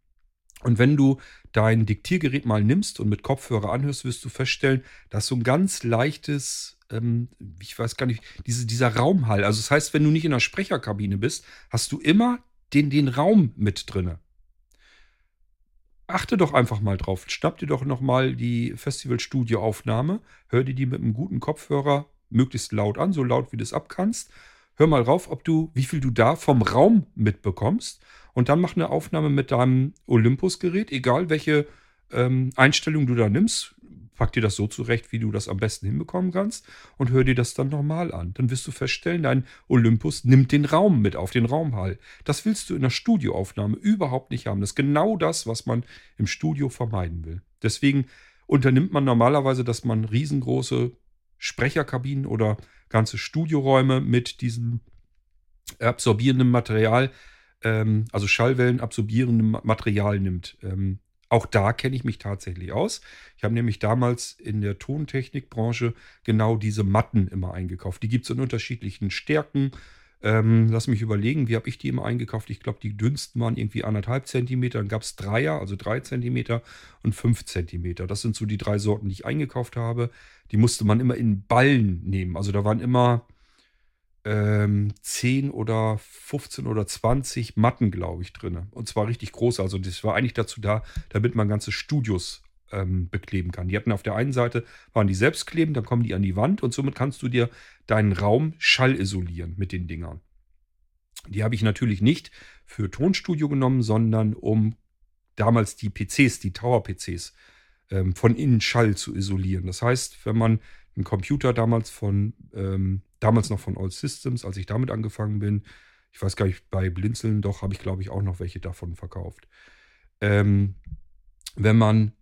Und wenn du dein Diktiergerät mal nimmst und mit Kopfhörer anhörst, wirst du feststellen, dass so ein ganz leichtes, ähm, ich weiß gar nicht, diese, dieser Raumhall. Also das heißt, wenn du nicht in der Sprecherkabine bist, hast du immer den, den Raum mit drinne. Achte doch einfach mal drauf. Schnapp dir doch nochmal die Festivalstudio-Aufnahme. Hör dir die mit einem guten Kopfhörer möglichst laut an, so laut wie du es abkannst. Hör mal rauf, ob du, wie viel du da vom Raum mitbekommst und dann mach eine Aufnahme mit deinem Olympus-Gerät, egal welche ähm, Einstellung du da nimmst. Pack dir das so zurecht, wie du das am besten hinbekommen kannst und hör dir das dann nochmal an. Dann wirst du feststellen, dein Olympus nimmt den Raum mit auf den Raumhall. Das willst du in der Studioaufnahme überhaupt nicht haben. Das ist genau das, was man im Studio vermeiden will. Deswegen unternimmt man normalerweise, dass man riesengroße Sprecherkabinen oder ganze Studioräume mit diesem absorbierenden Material ähm, also Schallwellen absorbierendes Material nimmt. Ähm, auch da kenne ich mich tatsächlich aus. Ich habe nämlich damals in der Tontechnikbranche genau diese Matten immer eingekauft. Die gibt es in unterschiedlichen Stärken. Ähm, lass mich überlegen, wie habe ich die immer eingekauft? Ich glaube, die dünnsten waren irgendwie anderthalb Zentimeter. Dann gab es Dreier, also drei Zentimeter und fünf Zentimeter. Das sind so die drei Sorten, die ich eingekauft habe. Die musste man immer in Ballen nehmen. Also da waren immer ähm, 10 oder 15 oder 20 Matten, glaube ich, drin. Und zwar richtig groß. Also das war eigentlich dazu da, damit man ganze Studios ähm, bekleben kann. Die hatten auf der einen Seite, waren die selbstklebend, dann kommen die an die Wand und somit kannst du dir deinen Raum schallisolieren mit den Dingern. Die habe ich natürlich nicht für Tonstudio genommen, sondern um damals die PCs, die Tower-PCs, ähm, von innen Schall zu isolieren. Das heißt, wenn man einen Computer damals von ähm, damals noch von All Systems, als ich damit angefangen bin. Ich weiß gar nicht, bei Blinzeln doch habe ich, glaube ich, auch noch welche davon verkauft. Ähm, wenn man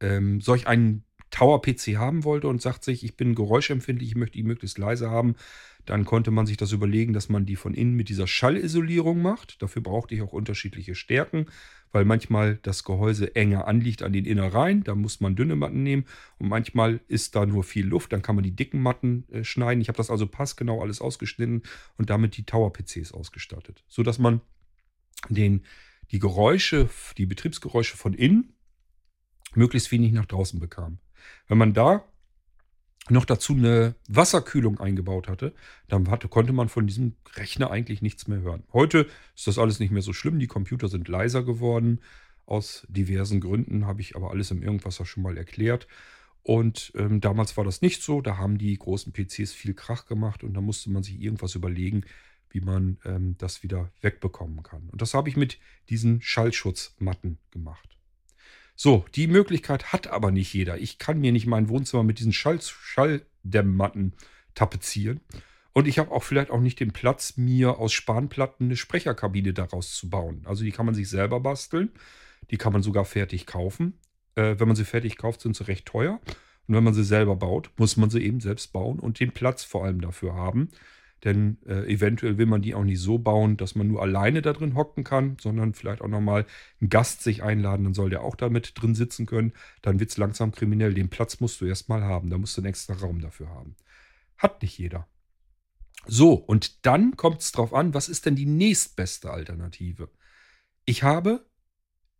ähm, solch einen Tower-PC haben wollte und sagt sich, ich bin geräuschempfindlich, ich möchte ihn möglichst leise haben, dann konnte man sich das überlegen, dass man die von innen mit dieser Schallisolierung macht. Dafür brauchte ich auch unterschiedliche Stärken weil manchmal das Gehäuse enger anliegt an den Innereien. Da muss man dünne Matten nehmen und manchmal ist da nur viel Luft. Dann kann man die dicken Matten äh, schneiden. Ich habe das also passgenau alles ausgeschnitten und damit die Tower-PCs ausgestattet, sodass man den, die Geräusche, die Betriebsgeräusche von innen möglichst wenig nach draußen bekam. Wenn man da noch dazu eine Wasserkühlung eingebaut hatte, dann hatte, konnte man von diesem Rechner eigentlich nichts mehr hören. Heute ist das alles nicht mehr so schlimm. Die Computer sind leiser geworden. Aus diversen Gründen habe ich aber alles im Irgendwas schon mal erklärt. Und ähm, damals war das nicht so. Da haben die großen PCs viel Krach gemacht und da musste man sich irgendwas überlegen, wie man ähm, das wieder wegbekommen kann. Und das habe ich mit diesen Schallschutzmatten gemacht. So, die Möglichkeit hat aber nicht jeder. Ich kann mir nicht mein Wohnzimmer mit diesen Schall Schalldämmmatten tapezieren. Und ich habe auch vielleicht auch nicht den Platz, mir aus Spanplatten eine Sprecherkabine daraus zu bauen. Also die kann man sich selber basteln. Die kann man sogar fertig kaufen. Äh, wenn man sie fertig kauft, sind sie recht teuer. Und wenn man sie selber baut, muss man sie eben selbst bauen und den Platz vor allem dafür haben. Denn äh, eventuell will man die auch nicht so bauen, dass man nur alleine da drin hocken kann, sondern vielleicht auch nochmal einen Gast sich einladen, dann soll der auch da mit drin sitzen können. Dann wird es langsam kriminell. Den Platz musst du erstmal haben. Da musst du einen extra Raum dafür haben. Hat nicht jeder. So, und dann kommt es drauf an, was ist denn die nächstbeste Alternative? Ich habe,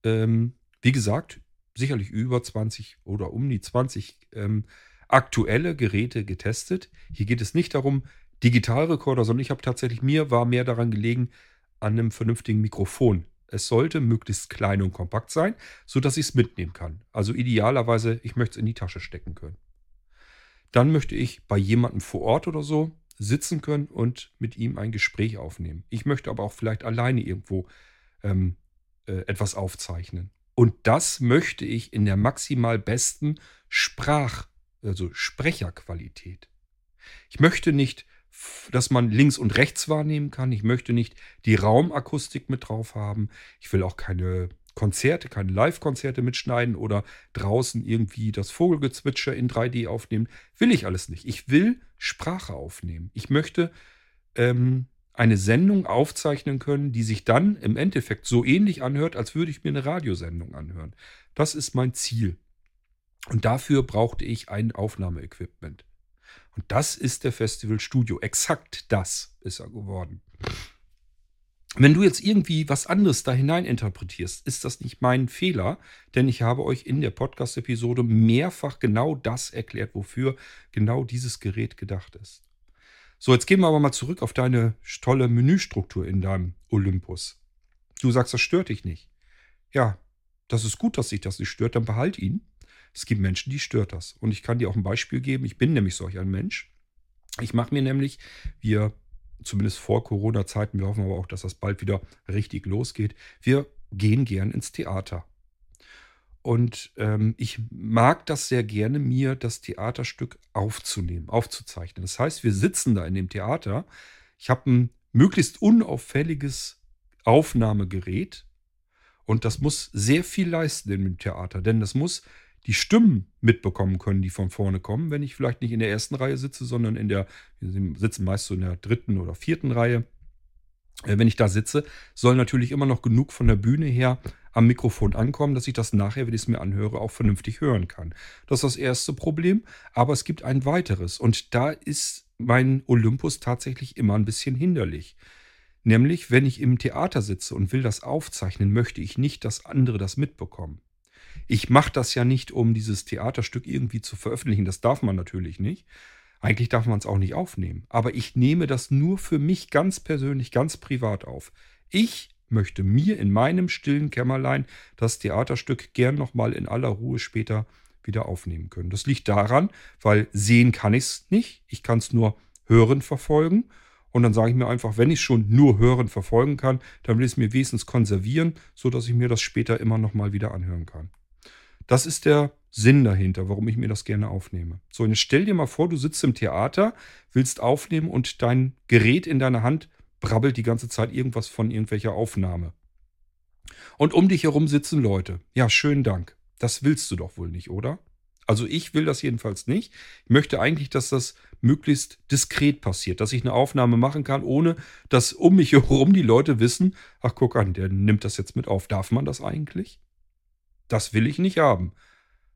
ähm, wie gesagt, sicherlich über 20 oder um die 20 ähm, aktuelle Geräte getestet. Hier geht es nicht darum, Digitalrekorder, sondern ich habe tatsächlich, mir war mehr daran gelegen, an einem vernünftigen Mikrofon. Es sollte möglichst klein und kompakt sein, sodass ich es mitnehmen kann. Also idealerweise, ich möchte es in die Tasche stecken können. Dann möchte ich bei jemandem vor Ort oder so sitzen können und mit ihm ein Gespräch aufnehmen. Ich möchte aber auch vielleicht alleine irgendwo ähm, äh, etwas aufzeichnen. Und das möchte ich in der maximal besten Sprach, also Sprecherqualität. Ich möchte nicht, dass man links und rechts wahrnehmen kann. Ich möchte nicht die Raumakustik mit drauf haben. Ich will auch keine Konzerte, keine Live-Konzerte mitschneiden oder draußen irgendwie das Vogelgezwitscher in 3D aufnehmen. Will ich alles nicht. Ich will Sprache aufnehmen. Ich möchte ähm, eine Sendung aufzeichnen können, die sich dann im Endeffekt so ähnlich anhört, als würde ich mir eine Radiosendung anhören. Das ist mein Ziel. Und dafür brauchte ich ein Aufnahmeequipment. Und das ist der Festival Studio. Exakt das ist er geworden. Wenn du jetzt irgendwie was anderes da hinein interpretierst, ist das nicht mein Fehler, denn ich habe euch in der Podcast-Episode mehrfach genau das erklärt, wofür genau dieses Gerät gedacht ist. So, jetzt gehen wir aber mal zurück auf deine tolle Menüstruktur in deinem Olympus. Du sagst, das stört dich nicht. Ja, das ist gut, dass sich das nicht stört, dann behalt ihn. Es gibt Menschen, die stört das. Und ich kann dir auch ein Beispiel geben. Ich bin nämlich solch ein Mensch. Ich mache mir nämlich, wir, zumindest vor Corona-Zeiten, wir hoffen aber auch, dass das bald wieder richtig losgeht, wir gehen gern ins Theater. Und ähm, ich mag das sehr gerne, mir das Theaterstück aufzunehmen, aufzuzeichnen. Das heißt, wir sitzen da in dem Theater. Ich habe ein möglichst unauffälliges Aufnahmegerät. Und das muss sehr viel leisten in dem Theater, denn das muss die Stimmen mitbekommen können, die von vorne kommen, wenn ich vielleicht nicht in der ersten Reihe sitze, sondern in der, wir sitzen meist so in der dritten oder vierten Reihe. Äh, wenn ich da sitze, soll natürlich immer noch genug von der Bühne her am Mikrofon ankommen, dass ich das nachher, wenn ich es mir anhöre, auch vernünftig hören kann. Das ist das erste Problem, aber es gibt ein weiteres und da ist mein Olympus tatsächlich immer ein bisschen hinderlich. Nämlich, wenn ich im Theater sitze und will das aufzeichnen, möchte ich nicht, dass andere das mitbekommen. Ich mache das ja nicht, um dieses Theaterstück irgendwie zu veröffentlichen. Das darf man natürlich nicht. Eigentlich darf man es auch nicht aufnehmen. Aber ich nehme das nur für mich ganz persönlich, ganz privat auf. Ich möchte mir in meinem stillen Kämmerlein das Theaterstück gern nochmal in aller Ruhe später wieder aufnehmen können. Das liegt daran, weil sehen kann ich es nicht. Ich kann es nur hören verfolgen. Und dann sage ich mir einfach, wenn ich schon nur hören verfolgen kann, dann will ich es mir wenigstens konservieren, sodass ich mir das später immer nochmal wieder anhören kann. Das ist der Sinn dahinter, warum ich mir das gerne aufnehme. So, jetzt stell dir mal vor, du sitzt im Theater, willst aufnehmen und dein Gerät in deiner Hand brabbelt die ganze Zeit irgendwas von irgendwelcher Aufnahme. Und um dich herum sitzen Leute. Ja, schönen Dank. Das willst du doch wohl nicht, oder? Also ich will das jedenfalls nicht. Ich möchte eigentlich, dass das möglichst diskret passiert, dass ich eine Aufnahme machen kann, ohne dass um mich herum die Leute wissen, ach guck an, der nimmt das jetzt mit auf. Darf man das eigentlich? Das will ich nicht haben.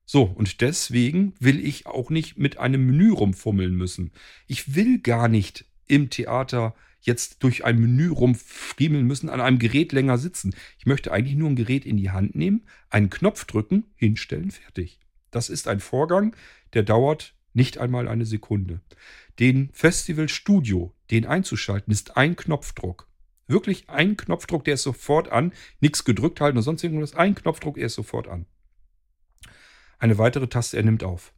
So, und deswegen will ich auch nicht mit einem Menü rumfummeln müssen. Ich will gar nicht im Theater jetzt durch ein Menü rumfriemeln müssen, an einem Gerät länger sitzen. Ich möchte eigentlich nur ein Gerät in die Hand nehmen, einen Knopf drücken, hinstellen, fertig. Das ist ein Vorgang, der dauert nicht einmal eine Sekunde. Den Festival Studio, den einzuschalten, ist ein Knopfdruck. Wirklich ein Knopfdruck, der ist sofort an. Nichts gedrückt halten oder sonst irgendwas. Ein Knopfdruck, er ist sofort an. Eine weitere Taste, er nimmt auf.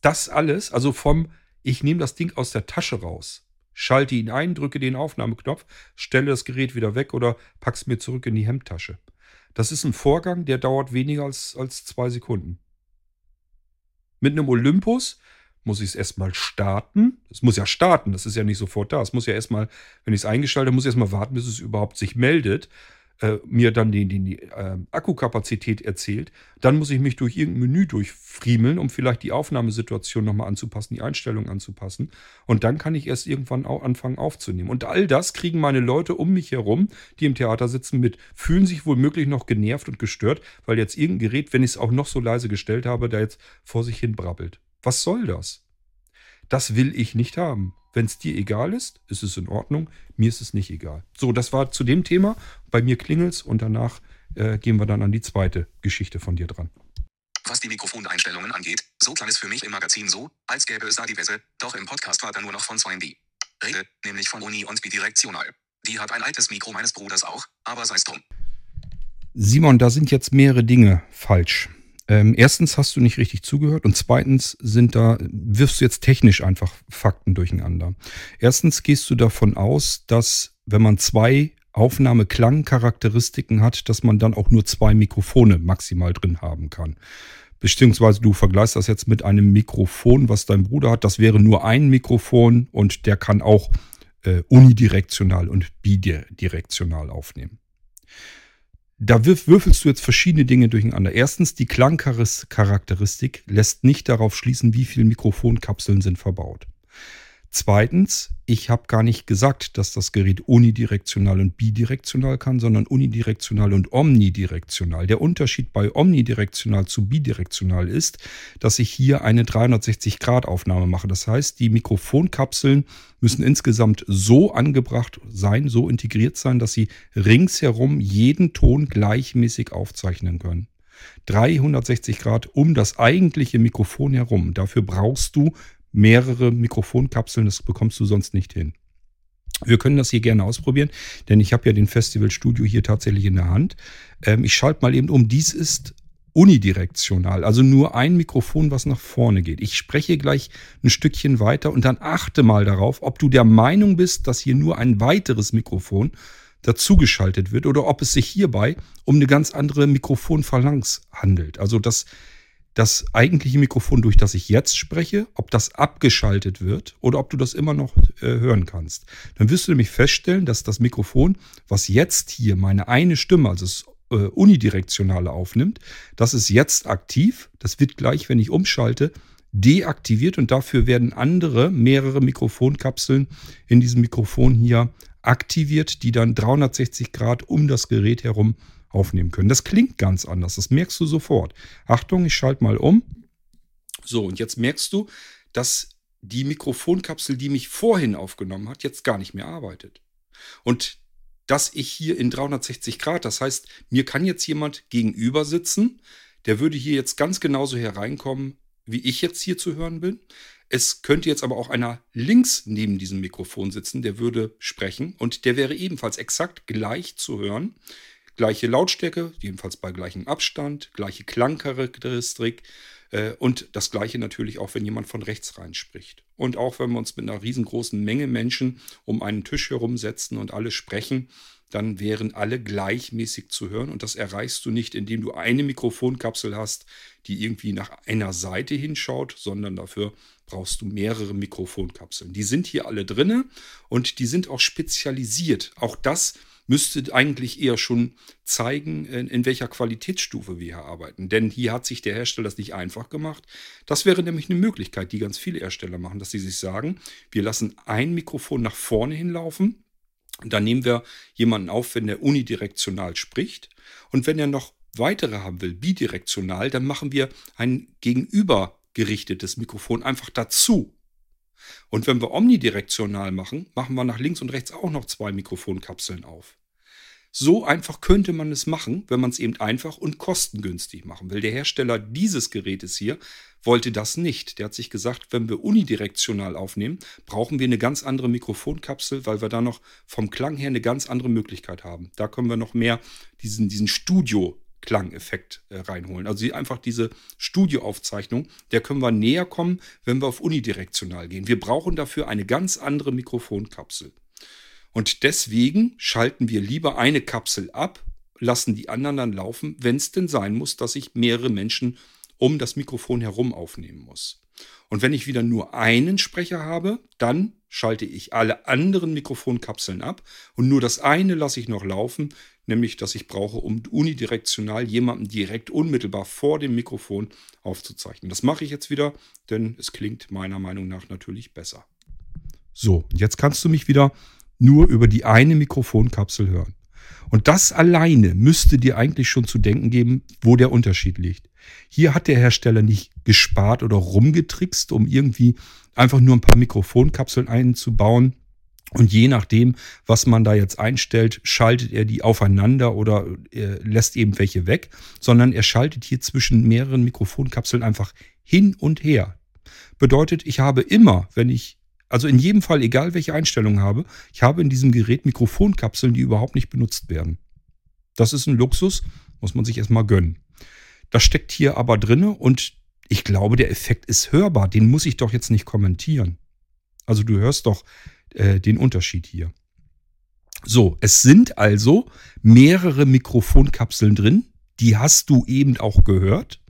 Das alles, also vom, ich nehme das Ding aus der Tasche raus, schalte ihn ein, drücke den Aufnahmeknopf, stelle das Gerät wieder weg oder pack's mir zurück in die Hemdtasche. Das ist ein Vorgang, der dauert weniger als, als zwei Sekunden. Mit einem Olympus muss ich es erstmal starten. Es muss ja starten, das ist ja nicht sofort da. Es muss ja erstmal, wenn ich es eingeschaltet habe, muss ich erstmal warten, bis es überhaupt sich meldet, äh, mir dann die, die, die äh, Akkukapazität erzählt. Dann muss ich mich durch irgendein Menü durchfriemeln, um vielleicht die Aufnahmesituation nochmal anzupassen, die Einstellungen anzupassen. Und dann kann ich erst irgendwann auch anfangen aufzunehmen. Und all das kriegen meine Leute um mich herum, die im Theater sitzen, mit, fühlen sich womöglich noch genervt und gestört, weil jetzt irgendein Gerät, wenn ich es auch noch so leise gestellt habe, da jetzt vor sich hin brabbelt. Was soll das? Das will ich nicht haben. Wenn es dir egal ist, ist es in Ordnung. Mir ist es nicht egal. So, das war zu dem Thema. Bei mir klingelt's und danach äh, gehen wir dann an die zweite Geschichte von dir dran. Was die Mikrofoneinstellungen angeht, so klang es für mich im Magazin so, als gäbe es da diverse, doch im Podcast war da nur noch von zwei die Rede, nämlich von Uni und bidirektional. Die hat ein altes Mikro meines Bruders auch, aber sei es drum. Simon, da sind jetzt mehrere Dinge falsch. Ähm, erstens hast du nicht richtig zugehört und zweitens sind da, wirfst du jetzt technisch einfach Fakten durcheinander. Erstens gehst du davon aus, dass wenn man zwei Aufnahmeklangcharakteristiken hat, dass man dann auch nur zwei Mikrofone maximal drin haben kann. Beziehungsweise du vergleichst das jetzt mit einem Mikrofon, was dein Bruder hat. Das wäre nur ein Mikrofon und der kann auch äh, unidirektional und bidirektional aufnehmen. Da würfelst du jetzt verschiedene Dinge durcheinander. Erstens, die Klangcharakteristik lässt nicht darauf schließen, wie viele Mikrofonkapseln sind verbaut. Zweitens, ich habe gar nicht gesagt, dass das Gerät unidirektional und bidirektional kann, sondern unidirektional und omnidirektional. Der Unterschied bei omnidirektional zu bidirektional ist, dass ich hier eine 360-Grad-Aufnahme mache. Das heißt, die Mikrofonkapseln müssen insgesamt so angebracht sein, so integriert sein, dass sie ringsherum jeden Ton gleichmäßig aufzeichnen können. 360 Grad um das eigentliche Mikrofon herum. Dafür brauchst du mehrere Mikrofonkapseln, das bekommst du sonst nicht hin. Wir können das hier gerne ausprobieren, denn ich habe ja den Festivalstudio hier tatsächlich in der Hand. Ähm, ich schalte mal eben um. Dies ist unidirektional, also nur ein Mikrofon, was nach vorne geht. Ich spreche gleich ein Stückchen weiter und dann achte mal darauf, ob du der Meinung bist, dass hier nur ein weiteres Mikrofon dazugeschaltet wird oder ob es sich hierbei um eine ganz andere Mikrofonphalanx handelt. Also das das eigentliche Mikrofon, durch das ich jetzt spreche, ob das abgeschaltet wird oder ob du das immer noch äh, hören kannst. Dann wirst du nämlich feststellen, dass das Mikrofon, was jetzt hier meine eine Stimme, also das äh, unidirektionale aufnimmt, das ist jetzt aktiv. Das wird gleich, wenn ich umschalte, deaktiviert und dafür werden andere, mehrere Mikrofonkapseln in diesem Mikrofon hier aktiviert, die dann 360 Grad um das Gerät herum aufnehmen können. Das klingt ganz anders, das merkst du sofort. Achtung, ich schalte mal um. So, und jetzt merkst du, dass die Mikrofonkapsel, die mich vorhin aufgenommen hat, jetzt gar nicht mehr arbeitet. Und dass ich hier in 360 Grad, das heißt, mir kann jetzt jemand gegenüber sitzen, der würde hier jetzt ganz genauso hereinkommen, wie ich jetzt hier zu hören bin. Es könnte jetzt aber auch einer links neben diesem Mikrofon sitzen, der würde sprechen und der wäre ebenfalls exakt gleich zu hören Gleiche Lautstärke, jedenfalls bei gleichem Abstand, gleiche Klangcharakteristik äh, und das gleiche natürlich auch, wenn jemand von rechts rein spricht. Und auch wenn wir uns mit einer riesengroßen Menge Menschen um einen Tisch herumsetzen und alle sprechen, dann wären alle gleichmäßig zu hören. Und das erreichst du nicht, indem du eine Mikrofonkapsel hast, die irgendwie nach einer Seite hinschaut, sondern dafür brauchst du mehrere Mikrofonkapseln. Die sind hier alle drinne und die sind auch spezialisiert. Auch das müsste eigentlich eher schon zeigen, in, welcher Qualitätsstufe wir hier arbeiten. Denn hier hat sich der Hersteller das nicht einfach gemacht. Das wäre nämlich eine Möglichkeit, die ganz viele Hersteller machen, dass sie sich sagen, wir lassen ein Mikrofon nach vorne hinlaufen. Dann nehmen wir jemanden auf, wenn der unidirektional spricht. Und wenn er noch weitere haben will, bidirektional, dann machen wir ein gegenübergerichtetes Mikrofon einfach dazu. Und wenn wir omnidirektional machen, machen wir nach links und rechts auch noch zwei Mikrofonkapseln auf. So einfach könnte man es machen, wenn man es eben einfach und kostengünstig machen will. Der Hersteller dieses Gerätes hier wollte das nicht. Der hat sich gesagt, wenn wir unidirektional aufnehmen, brauchen wir eine ganz andere Mikrofonkapsel, weil wir da noch vom Klang her eine ganz andere Möglichkeit haben. Da können wir noch mehr diesen, diesen Studio Klangeffekt äh, reinholen. Also einfach diese Studioaufzeichnung, der können wir näher kommen, wenn wir auf unidirektional gehen. Wir brauchen dafür eine ganz andere Mikrofonkapsel. Und deswegen schalten wir lieber eine Kapsel ab, lassen die anderen dann laufen, wenn es denn sein muss, dass ich mehrere Menschen um das Mikrofon herum aufnehmen muss. Und wenn ich wieder nur einen Sprecher habe, dann schalte ich alle anderen Mikrofonkapseln ab und nur das eine lasse ich noch laufen, nämlich das ich brauche, um unidirektional jemanden direkt unmittelbar vor dem Mikrofon aufzuzeichnen. Das mache ich jetzt wieder, denn es klingt meiner Meinung nach natürlich besser. So, jetzt kannst du mich wieder nur über die eine Mikrofonkapsel hören. Und das alleine müsste dir eigentlich schon zu denken geben, wo der Unterschied liegt. Hier hat der Hersteller nicht gespart oder rumgetrickst, um irgendwie einfach nur ein paar Mikrofonkapseln einzubauen. Und je nachdem, was man da jetzt einstellt, schaltet er die aufeinander oder lässt eben welche weg, sondern er schaltet hier zwischen mehreren Mikrofonkapseln einfach hin und her. Bedeutet, ich habe immer, wenn ich also in jedem Fall, egal welche Einstellung habe, ich habe in diesem Gerät Mikrofonkapseln, die überhaupt nicht benutzt werden. Das ist ein Luxus, muss man sich erstmal gönnen. Das steckt hier aber drinne und ich glaube, der Effekt ist hörbar. Den muss ich doch jetzt nicht kommentieren. Also du hörst doch äh, den Unterschied hier. So, es sind also mehrere Mikrofonkapseln drin. Die hast du eben auch gehört.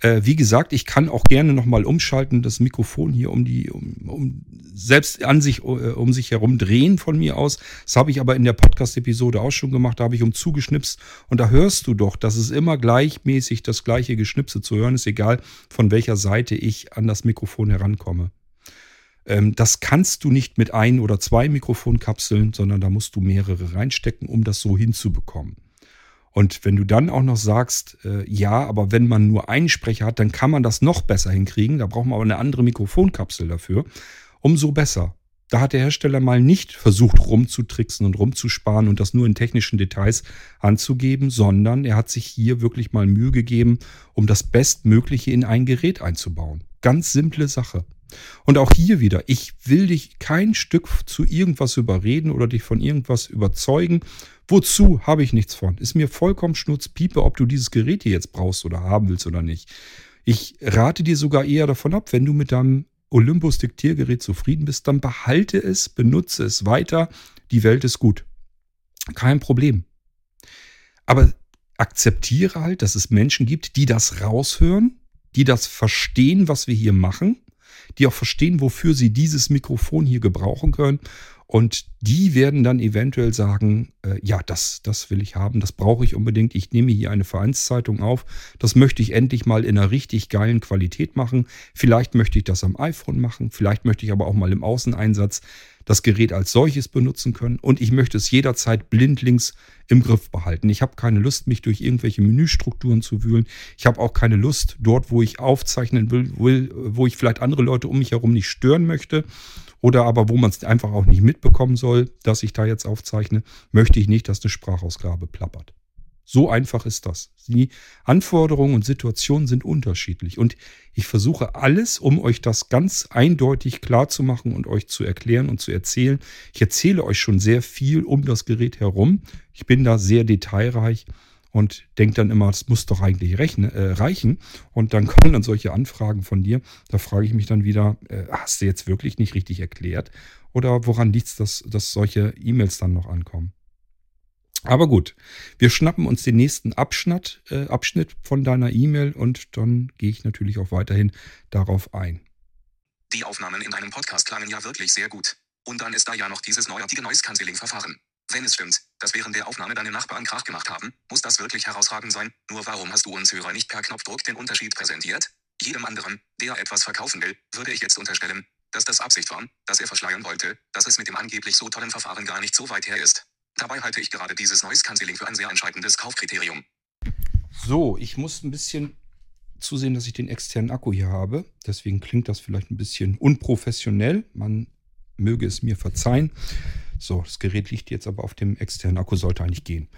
Äh, wie gesagt, ich kann auch gerne nochmal umschalten, das Mikrofon hier um die, um, um selbst an sich, äh, um sich herum drehen von mir aus. Das habe ich aber in der Podcast-Episode auch schon gemacht. Da habe ich um zugeschnipst und da hörst du doch, dass es immer gleichmäßig das gleiche Geschnipse zu hören ist, egal von welcher Seite ich an das Mikrofon herankomme. Ähm, das kannst du nicht mit ein oder zwei Mikrofonkapseln, sondern da musst du mehrere reinstecken, um das so hinzubekommen. Und wenn du dann auch noch sagst, äh, ja, aber wenn man nur einen Sprecher hat, dann kann man das noch besser hinkriegen. Da braucht man aber eine andere Mikrofonkapsel dafür. Umso besser. Da hat der Hersteller mal nicht versucht rumzutricksen und rumzusparen und das nur in technischen Details anzugeben, sondern er hat sich hier wirklich mal Mühe gegeben, um das Bestmögliche in ein Gerät einzubauen. Ganz simple Sache. Und auch hier wieder, ich will dich kein Stück zu irgendwas überreden oder dich von irgendwas überzeugen Wozu habe ich nichts von? Ist mir vollkommen schnurzpiepe, ob du dieses Gerät hier jetzt brauchst oder haben willst oder nicht. Ich rate dir sogar eher davon ab, wenn du mit deinem Olympus-Diktiergerät zufrieden bist, dann behalte es, benutze es weiter. Die Welt ist gut. Kein Problem. Aber akzeptiere halt, dass es Menschen gibt, die das raushören, die das verstehen, was wir hier machen, die auch verstehen, wofür sie dieses Mikrofon hier gebrauchen können und die werden dann eventuell sagen, äh, ja, das, das will ich haben, das brauche ich unbedingt. Ich nehme hier eine Vereinszeitung auf. Das möchte ich endlich mal in einer richtig geilen Qualität machen. Vielleicht möchte ich das am iPhone machen. Vielleicht möchte ich aber auch mal im Außeneinsatz das Gerät als solches benutzen können. Und ich möchte es jederzeit blindlings im Griff behalten. Ich habe keine Lust, mich durch irgendwelche Menüstrukturen zu wühlen. Ich habe auch keine Lust, dort, wo ich aufzeichnen will, will wo ich vielleicht andere Leute um mich herum nicht stören möchte oder aber wo man es einfach auch nicht mitbekommen soll, dass ich da jetzt aufzeichne, möchte ich nicht, dass eine Sprachausgabe plappert. So einfach ist das. Die Anforderungen und Situationen sind unterschiedlich. Und ich versuche alles, um euch das ganz eindeutig klar zu machen und euch zu erklären und zu erzählen. Ich erzähle euch schon sehr viel um das Gerät herum. Ich bin da sehr detailreich und denkt dann immer, das muss doch eigentlich rechne, äh, reichen. Und dann kommen dann solche Anfragen von dir. Da frage ich mich dann wieder, äh, hast du jetzt wirklich nicht richtig erklärt? Oder woran liegt es, dass, dass solche E-Mails dann noch ankommen? Aber gut, wir schnappen uns den nächsten Abschnitt, äh, Abschnitt von deiner E-Mail und dann gehe ich natürlich auch weiterhin darauf ein. Die Aufnahmen in deinem Podcast klangen ja wirklich sehr gut. Und dann ist da ja noch dieses neuartige Noise Cancelling Verfahren. Wenn es stimmt, dass während der Aufnahme deine Nachbarn Krach gemacht haben, muss das wirklich herausragend sein. Nur warum hast du uns Hörer nicht per Knopfdruck den Unterschied präsentiert? Jedem anderen, der etwas verkaufen will, würde ich jetzt unterstellen, dass das Absicht war, dass er verschleiern wollte, dass es mit dem angeblich so tollen Verfahren gar nicht so weit her ist. Dabei halte ich gerade dieses Noise Cancelling für ein sehr entscheidendes Kaufkriterium. So, ich muss ein bisschen zusehen, dass ich den externen Akku hier habe. Deswegen klingt das vielleicht ein bisschen unprofessionell. Man möge es mir verzeihen. So, das Gerät liegt jetzt aber auf dem externen Akku, sollte eigentlich gehen.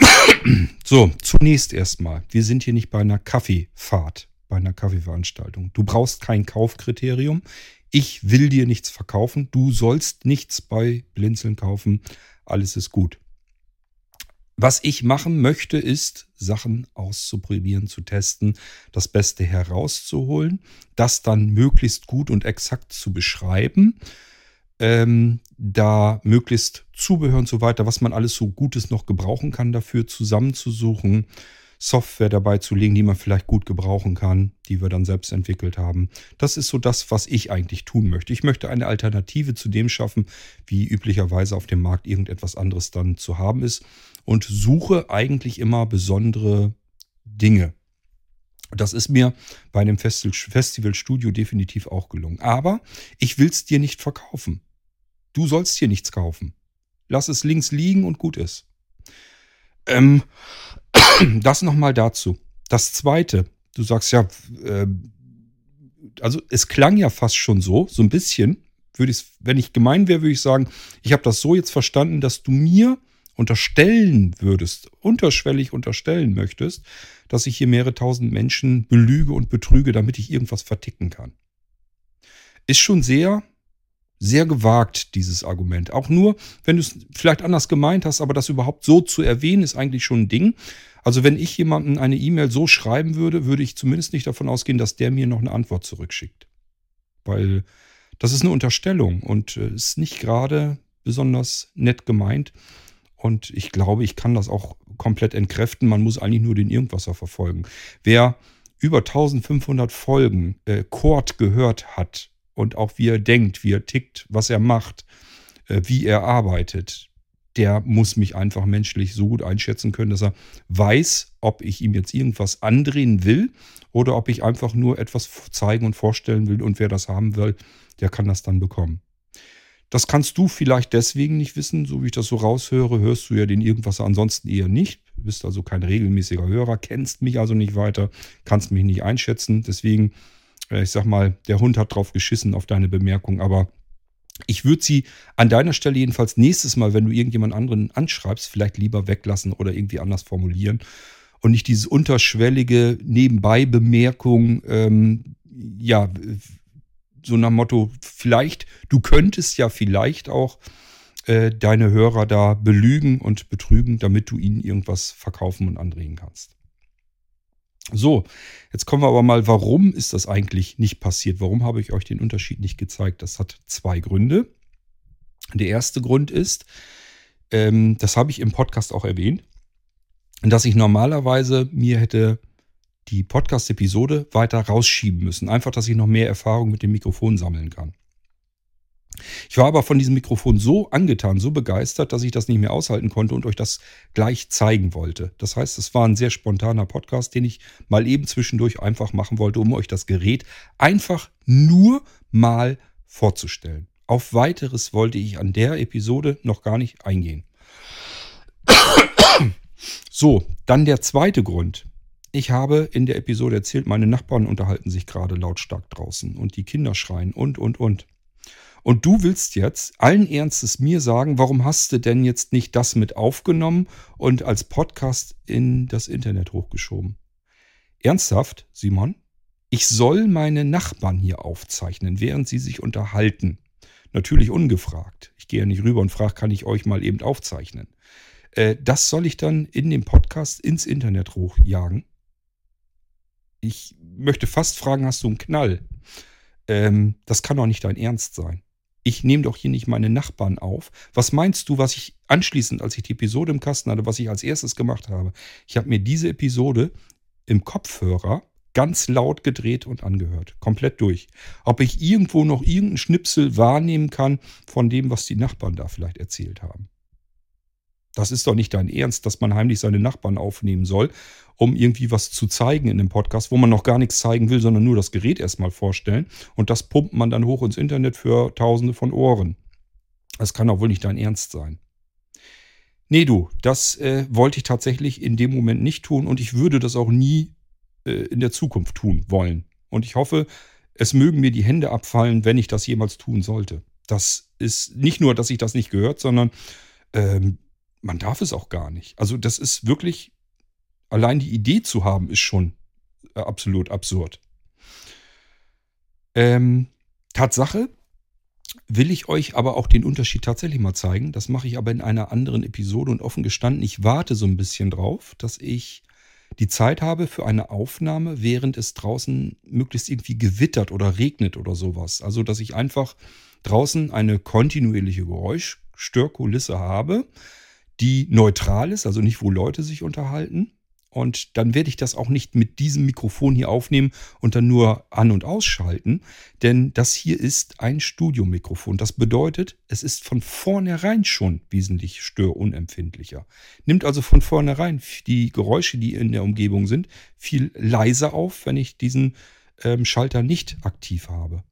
so, zunächst erstmal. Wir sind hier nicht bei einer Kaffeefahrt, bei einer Kaffeeveranstaltung. Du brauchst kein Kaufkriterium. Ich will dir nichts verkaufen. Du sollst nichts bei Blinzeln kaufen. Alles ist gut. Was ich machen möchte, ist, Sachen auszuprobieren, zu testen, das Beste herauszuholen, das dann möglichst gut und exakt zu beschreiben ähm, da möglichst Zubehör und so weiter, was man alles so Gutes noch gebrauchen kann dafür, zusammenzusuchen, Software dabei zu legen, die man vielleicht gut gebrauchen kann, die wir dann selbst entwickelt haben. Das ist so das, was ich eigentlich tun möchte. Ich möchte eine Alternative zu dem schaffen, wie üblicherweise auf dem Markt irgendetwas anderes dann zu haben ist und suche eigentlich immer besondere Dinge. Das ist mir bei einem Festivalstudio definitiv auch gelungen. Aber ich will es dir nicht verkaufen. Du sollst hier nichts kaufen. Lass es links liegen und gut ist. Ähm, das nochmal dazu. Das zweite, du sagst ja, äh, also es klang ja fast schon so, so ein bisschen, würde ich, wenn ich gemein wäre, würde ich sagen, ich habe das so jetzt verstanden, dass du mir unterstellen würdest, unterschwellig unterstellen möchtest, dass ich hier mehrere tausend Menschen belüge und betrüge, damit ich irgendwas verticken kann. Ist schon sehr sehr gewagt, dieses Argument. Auch nur, wenn du es vielleicht anders gemeint hast, aber das überhaupt so zu erwähnen, ist eigentlich schon ein Ding. Also wenn ich jemandem eine E-Mail so schreiben würde, würde ich zumindest nicht davon ausgehen, dass der mir noch eine Antwort zurückschickt. Weil das ist eine Unterstellung und äh, ist nicht gerade besonders nett gemeint. Und ich glaube, ich kann das auch komplett entkräften. Man muss eigentlich nur den Irgendwasser verfolgen. Wer über 1500 Folgen äh, Kord gehört hat und auch wie er denkt, wie er tickt, was er macht, äh, wie er arbeitet, der muss mich einfach menschlich so gut einschätzen können, dass er weiß, ob ich ihm jetzt irgendwas andrehen will oder ob ich einfach nur etwas zeigen und vorstellen will und wer das haben will, der kann das dann bekommen. Das kannst du vielleicht deswegen nicht wissen, so wie ich das so raushöre, hörst du ja den irgendwas ansonsten eher nicht. Du bist also kein regelmäßiger Hörer, kennst mich also nicht weiter, kannst mich nicht einschätzen. Deswegen, ich sag mal, der Hund hat drauf geschissen auf deine Bemerkung, aber ich würde sie an deiner Stelle jedenfalls nächstes Mal, wenn du irgendjemand anderen anschreibst, vielleicht lieber weglassen oder irgendwie anders formulieren und nicht diese unterschwellige Nebenbei-Bemerkung, ähm, ja, so nach Motto, vielleicht, du könntest ja vielleicht auch äh, deine Hörer da belügen und betrügen, damit du ihnen irgendwas verkaufen und andrehen kannst. So, jetzt kommen wir aber mal, warum ist das eigentlich nicht passiert? Warum habe ich euch den Unterschied nicht gezeigt? Das hat zwei Gründe. Der erste Grund ist, ähm, das habe ich im Podcast auch erwähnt, dass ich normalerweise mir hätte die Podcast-Episode weiter rausschieben müssen. Einfach, dass ich noch mehr Erfahrung mit dem Mikrofon sammeln kann. Ich war aber von diesem Mikrofon so angetan, so begeistert, dass ich das nicht mehr aushalten konnte und euch das gleich zeigen wollte. Das heißt, es war ein sehr spontaner Podcast, den ich mal eben zwischendurch einfach machen wollte, um euch das Gerät einfach nur mal vorzustellen. Auf weiteres wollte ich an der Episode noch gar nicht eingehen. So, dann der zweite Grund. Ich habe in der Episode erzählt, meine Nachbarn unterhalten sich gerade lautstark draußen und die Kinder schreien und, und, und. Und du willst jetzt allen Ernstes mir sagen, warum hast du denn jetzt nicht das mit aufgenommen und als Podcast in das Internet hochgeschoben? Ernsthaft, Simon? Ich soll meine Nachbarn hier aufzeichnen, während sie sich unterhalten. Natürlich ungefragt. Ich gehe ja nicht rüber und frage, kann ich euch mal eben aufzeichnen. Äh, das soll ich dann in dem Podcast ins Internet hochjagen? ich möchte fast fragen, hast du einen Knall? Ähm, das kann doch nicht dein Ernst sein. Ich nehme doch hier nicht meine Nachbarn auf. Was meinst du, was ich anschließend, als ich die Episode im Kasten hatte, was ich als erstes gemacht habe? Ich habe mir diese Episode im Kopfhörer ganz laut gedreht und angehört. Komplett durch. Ob ich irgendwo noch irgendeinen Schnipsel wahrnehmen kann von dem, was die Nachbarn da vielleicht erzählt haben. Das ist doch nicht dein Ernst, dass man heimlich seine Nachbarn aufnehmen soll, um irgendwie was zu zeigen in dem Podcast, wo man noch gar nichts zeigen will, sondern nur das Gerät erstmal vorstellen. Und das pumpt man dann hoch ins Internet für Tausende von Ohren. Das kann doch wohl nicht dein Ernst sein. Nee, du, das äh, wollte ich tatsächlich in dem Moment nicht tun und ich würde das auch nie äh, in der Zukunft tun wollen. Und ich hoffe, es mögen mir die Hände abfallen, wenn ich das jemals tun sollte. Das ist nicht nur, dass ich das nicht gehört, sondern ähm, man darf es auch gar nicht. Also das ist wirklich, allein die Idee zu haben, ist schon äh, absolut absurd. Ähm, Tatsache will ich euch aber auch den Unterschied tatsächlich mal zeigen. Das mache ich aber in einer anderen Episode und offen gestanden, ich warte so ein bisschen drauf, dass ich die Zeit habe für eine Aufnahme, während es draußen möglichst irgendwie gewittert oder regnet oder sowas. Also, dass ich einfach draußen eine kontinuierliche Geräuschstörkulisse habe, die neutral ist, also nicht, wo Leute sich unterhalten. Und dann werde ich das auch nicht mit diesem Mikrofon hier aufnehmen und dann nur an- und ausschalten, denn das hier ist ein Studiomikrofon. Das bedeutet, es ist von vornherein schon wesentlich störunempfindlicher. Nimmt also von vornherein die Geräusche, die in der Umgebung sind, viel leiser auf, wenn ich diesen ähm, Schalter nicht aktiv habe.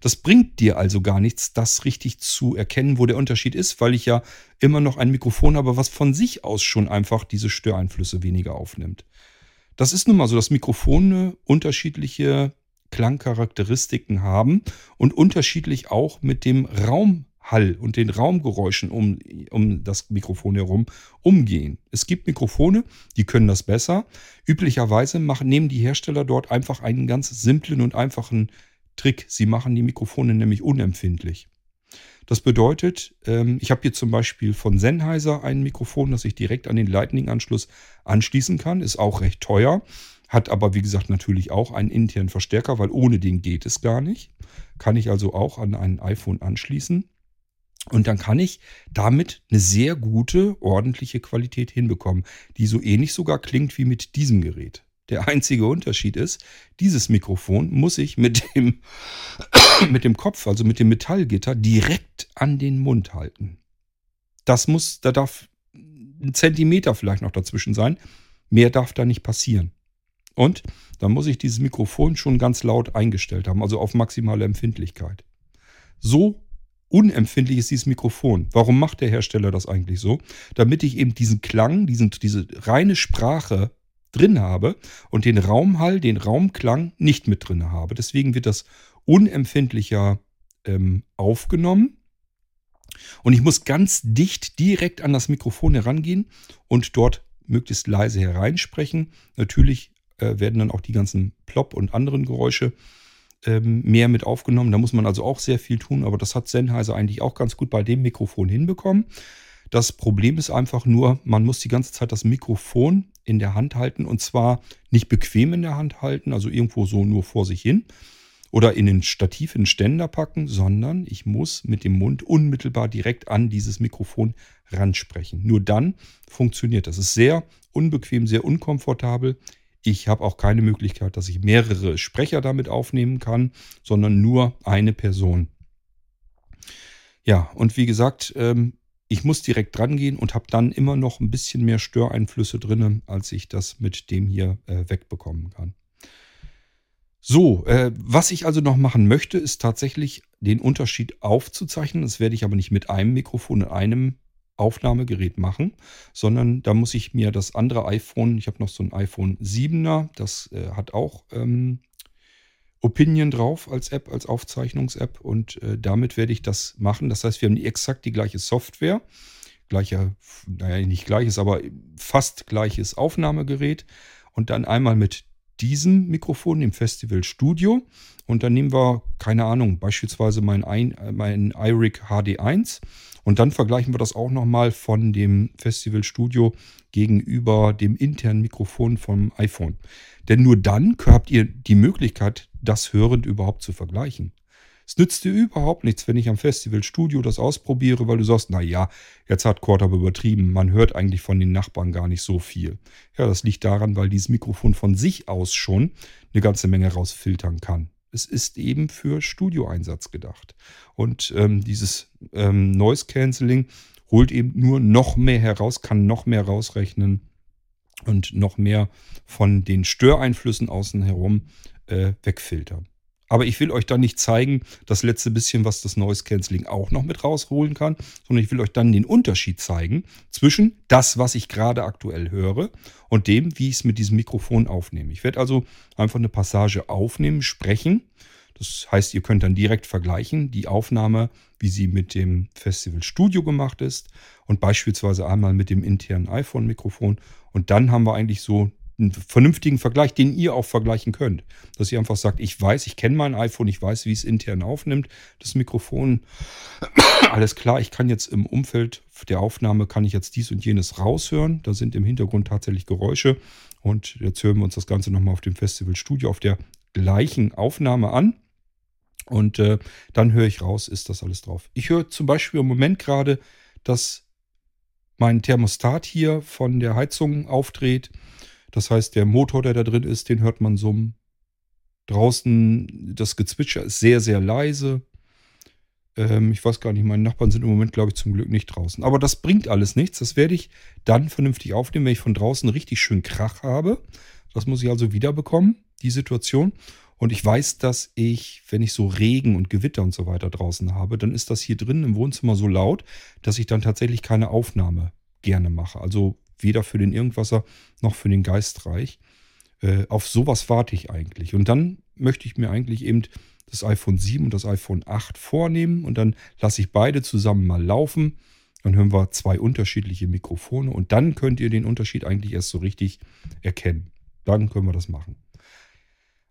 Das bringt dir also gar nichts, das richtig zu erkennen, wo der Unterschied ist, weil ich ja immer noch ein Mikrofon habe, was von sich aus schon einfach diese Störeinflüsse weniger aufnimmt. Das ist nun mal so, dass Mikrofone unterschiedliche Klangcharakteristiken haben und unterschiedlich auch mit dem Raumhall und den Raumgeräuschen um, um das Mikrofon herum umgehen. Es gibt Mikrofone, die können das besser. Üblicherweise machen, nehmen die Hersteller dort einfach einen ganz simplen und einfachen Trick. Sie machen die Mikrofone nämlich unempfindlich. Das bedeutet, ähm, ich habe hier zum Beispiel von Sennheiser ein Mikrofon, das ich direkt an den Lightning-Anschluss anschließen kann. Ist auch recht teuer, hat aber wie gesagt natürlich auch einen internen Verstärker, weil ohne den geht es gar nicht. Kann ich also auch an ein iPhone anschließen. Und dann kann ich damit eine sehr gute, ordentliche Qualität hinbekommen, die so ähnlich sogar klingt wie mit diesem Gerät. Der einzige Unterschied ist, dieses Mikrofon muss ich mit dem, mit dem Kopf, also mit dem Metallgitter, direkt an den Mund halten. Das muss, da darf ein Zentimeter vielleicht noch dazwischen sein. Mehr darf da nicht passieren. Und dann muss ich dieses Mikrofon schon ganz laut eingestellt haben, also auf maximale Empfindlichkeit. So unempfindlich ist dieses Mikrofon. Warum macht der Hersteller das eigentlich so? Damit ich eben diesen Klang, diesen, diese reine Sprache drin habe und den Raumhall, den Raumklang nicht mit drin habe. Deswegen wird das unempfindlicher ähm, aufgenommen. Und ich muss ganz dicht direkt an das Mikrofon herangehen und dort möglichst leise hereinsprechen. Natürlich äh, werden dann auch die ganzen Plop und anderen Geräusche ähm, mehr mit aufgenommen. Da muss man also auch sehr viel tun, aber das hat Sennheiser eigentlich auch ganz gut bei dem Mikrofon hinbekommen. Das Problem ist einfach nur, man muss die ganze Zeit das Mikrofon in der Hand halten und zwar nicht bequem in der Hand halten, also irgendwo so nur vor sich hin oder in den Stativ, in den Ständer packen, sondern ich muss mit dem Mund unmittelbar direkt an dieses Mikrofon ransprechen. Nur dann funktioniert das. Es ist sehr unbequem, sehr unkomfortabel. Ich habe auch keine Möglichkeit, dass ich mehrere Sprecher damit aufnehmen kann, sondern nur eine Person. Ja, und wie gesagt, ähm, ich muss direkt dran gehen und habe dann immer noch ein bisschen mehr Störeinflüsse drin, als ich das mit dem hier äh, wegbekommen kann. So, äh, was ich also noch machen möchte, ist tatsächlich den Unterschied aufzuzeichnen. Das werde ich aber nicht mit einem Mikrofon und einem Aufnahmegerät machen, sondern da muss ich mir das andere iPhone, ich habe noch so ein iPhone 7er, das äh, hat auch ähm, Opinion drauf als App, als Aufzeichnungs-App und äh, damit werde ich das machen. Das heißt, wir haben exakt die gleiche Software, gleicher, naja, nicht gleiches, aber fast gleiches Aufnahmegerät und dann einmal mit diesem Mikrofon im Festival Studio und dann nehmen wir, keine Ahnung, beispielsweise mein, mein iRig HD1 und dann vergleichen wir das auch nochmal von dem Festival Studio gegenüber dem internen Mikrofon vom iPhone. Denn nur dann habt ihr die Möglichkeit, das hörend überhaupt zu vergleichen. Es nützt dir überhaupt nichts, wenn ich am Festival Studio das ausprobiere, weil du sagst, na ja, jetzt hat aber übertrieben, man hört eigentlich von den Nachbarn gar nicht so viel. Ja, das liegt daran, weil dieses Mikrofon von sich aus schon eine ganze Menge rausfiltern kann. Es ist eben für Studioeinsatz gedacht. Und ähm, dieses ähm, Noise Cancelling holt eben nur noch mehr heraus, kann noch mehr rausrechnen und noch mehr von den Störeinflüssen außen herum äh, wegfiltern. Aber ich will euch dann nicht zeigen, das letzte bisschen, was das Noise Cancelling auch noch mit rausholen kann, sondern ich will euch dann den Unterschied zeigen zwischen das, was ich gerade aktuell höre und dem, wie ich es mit diesem Mikrofon aufnehme. Ich werde also einfach eine Passage aufnehmen, sprechen. Das heißt, ihr könnt dann direkt vergleichen die Aufnahme, wie sie mit dem Festival Studio gemacht ist und beispielsweise einmal mit dem internen iPhone-Mikrofon. Und dann haben wir eigentlich so einen vernünftigen Vergleich, den ihr auch vergleichen könnt. Dass ihr einfach sagt, ich weiß, ich kenne mein iPhone, ich weiß, wie es intern aufnimmt, das Mikrofon. Alles klar, ich kann jetzt im Umfeld der Aufnahme, kann ich jetzt dies und jenes raushören. Da sind im Hintergrund tatsächlich Geräusche. Und jetzt hören wir uns das Ganze nochmal auf dem Festival Studio auf der gleichen Aufnahme an. Und äh, dann höre ich raus, ist das alles drauf. Ich höre zum Beispiel im Moment gerade, dass mein Thermostat hier von der Heizung aufdreht. Das heißt, der Motor, der da drin ist, den hört man summen. Draußen das Gezwitscher ist sehr, sehr leise. Ähm, ich weiß gar nicht, meine Nachbarn sind im Moment, glaube ich, zum Glück nicht draußen. Aber das bringt alles nichts. Das werde ich dann vernünftig aufnehmen, wenn ich von draußen richtig schön Krach habe. Das muss ich also wiederbekommen, die Situation. Und ich weiß, dass ich, wenn ich so Regen und Gewitter und so weiter draußen habe, dann ist das hier drin im Wohnzimmer so laut, dass ich dann tatsächlich keine Aufnahme gerne mache. Also weder für den Irgendwasser noch für den Geistreich. Äh, auf sowas warte ich eigentlich. Und dann möchte ich mir eigentlich eben das iPhone 7 und das iPhone 8 vornehmen und dann lasse ich beide zusammen mal laufen. Dann hören wir zwei unterschiedliche Mikrofone und dann könnt ihr den Unterschied eigentlich erst so richtig erkennen. Dann können wir das machen.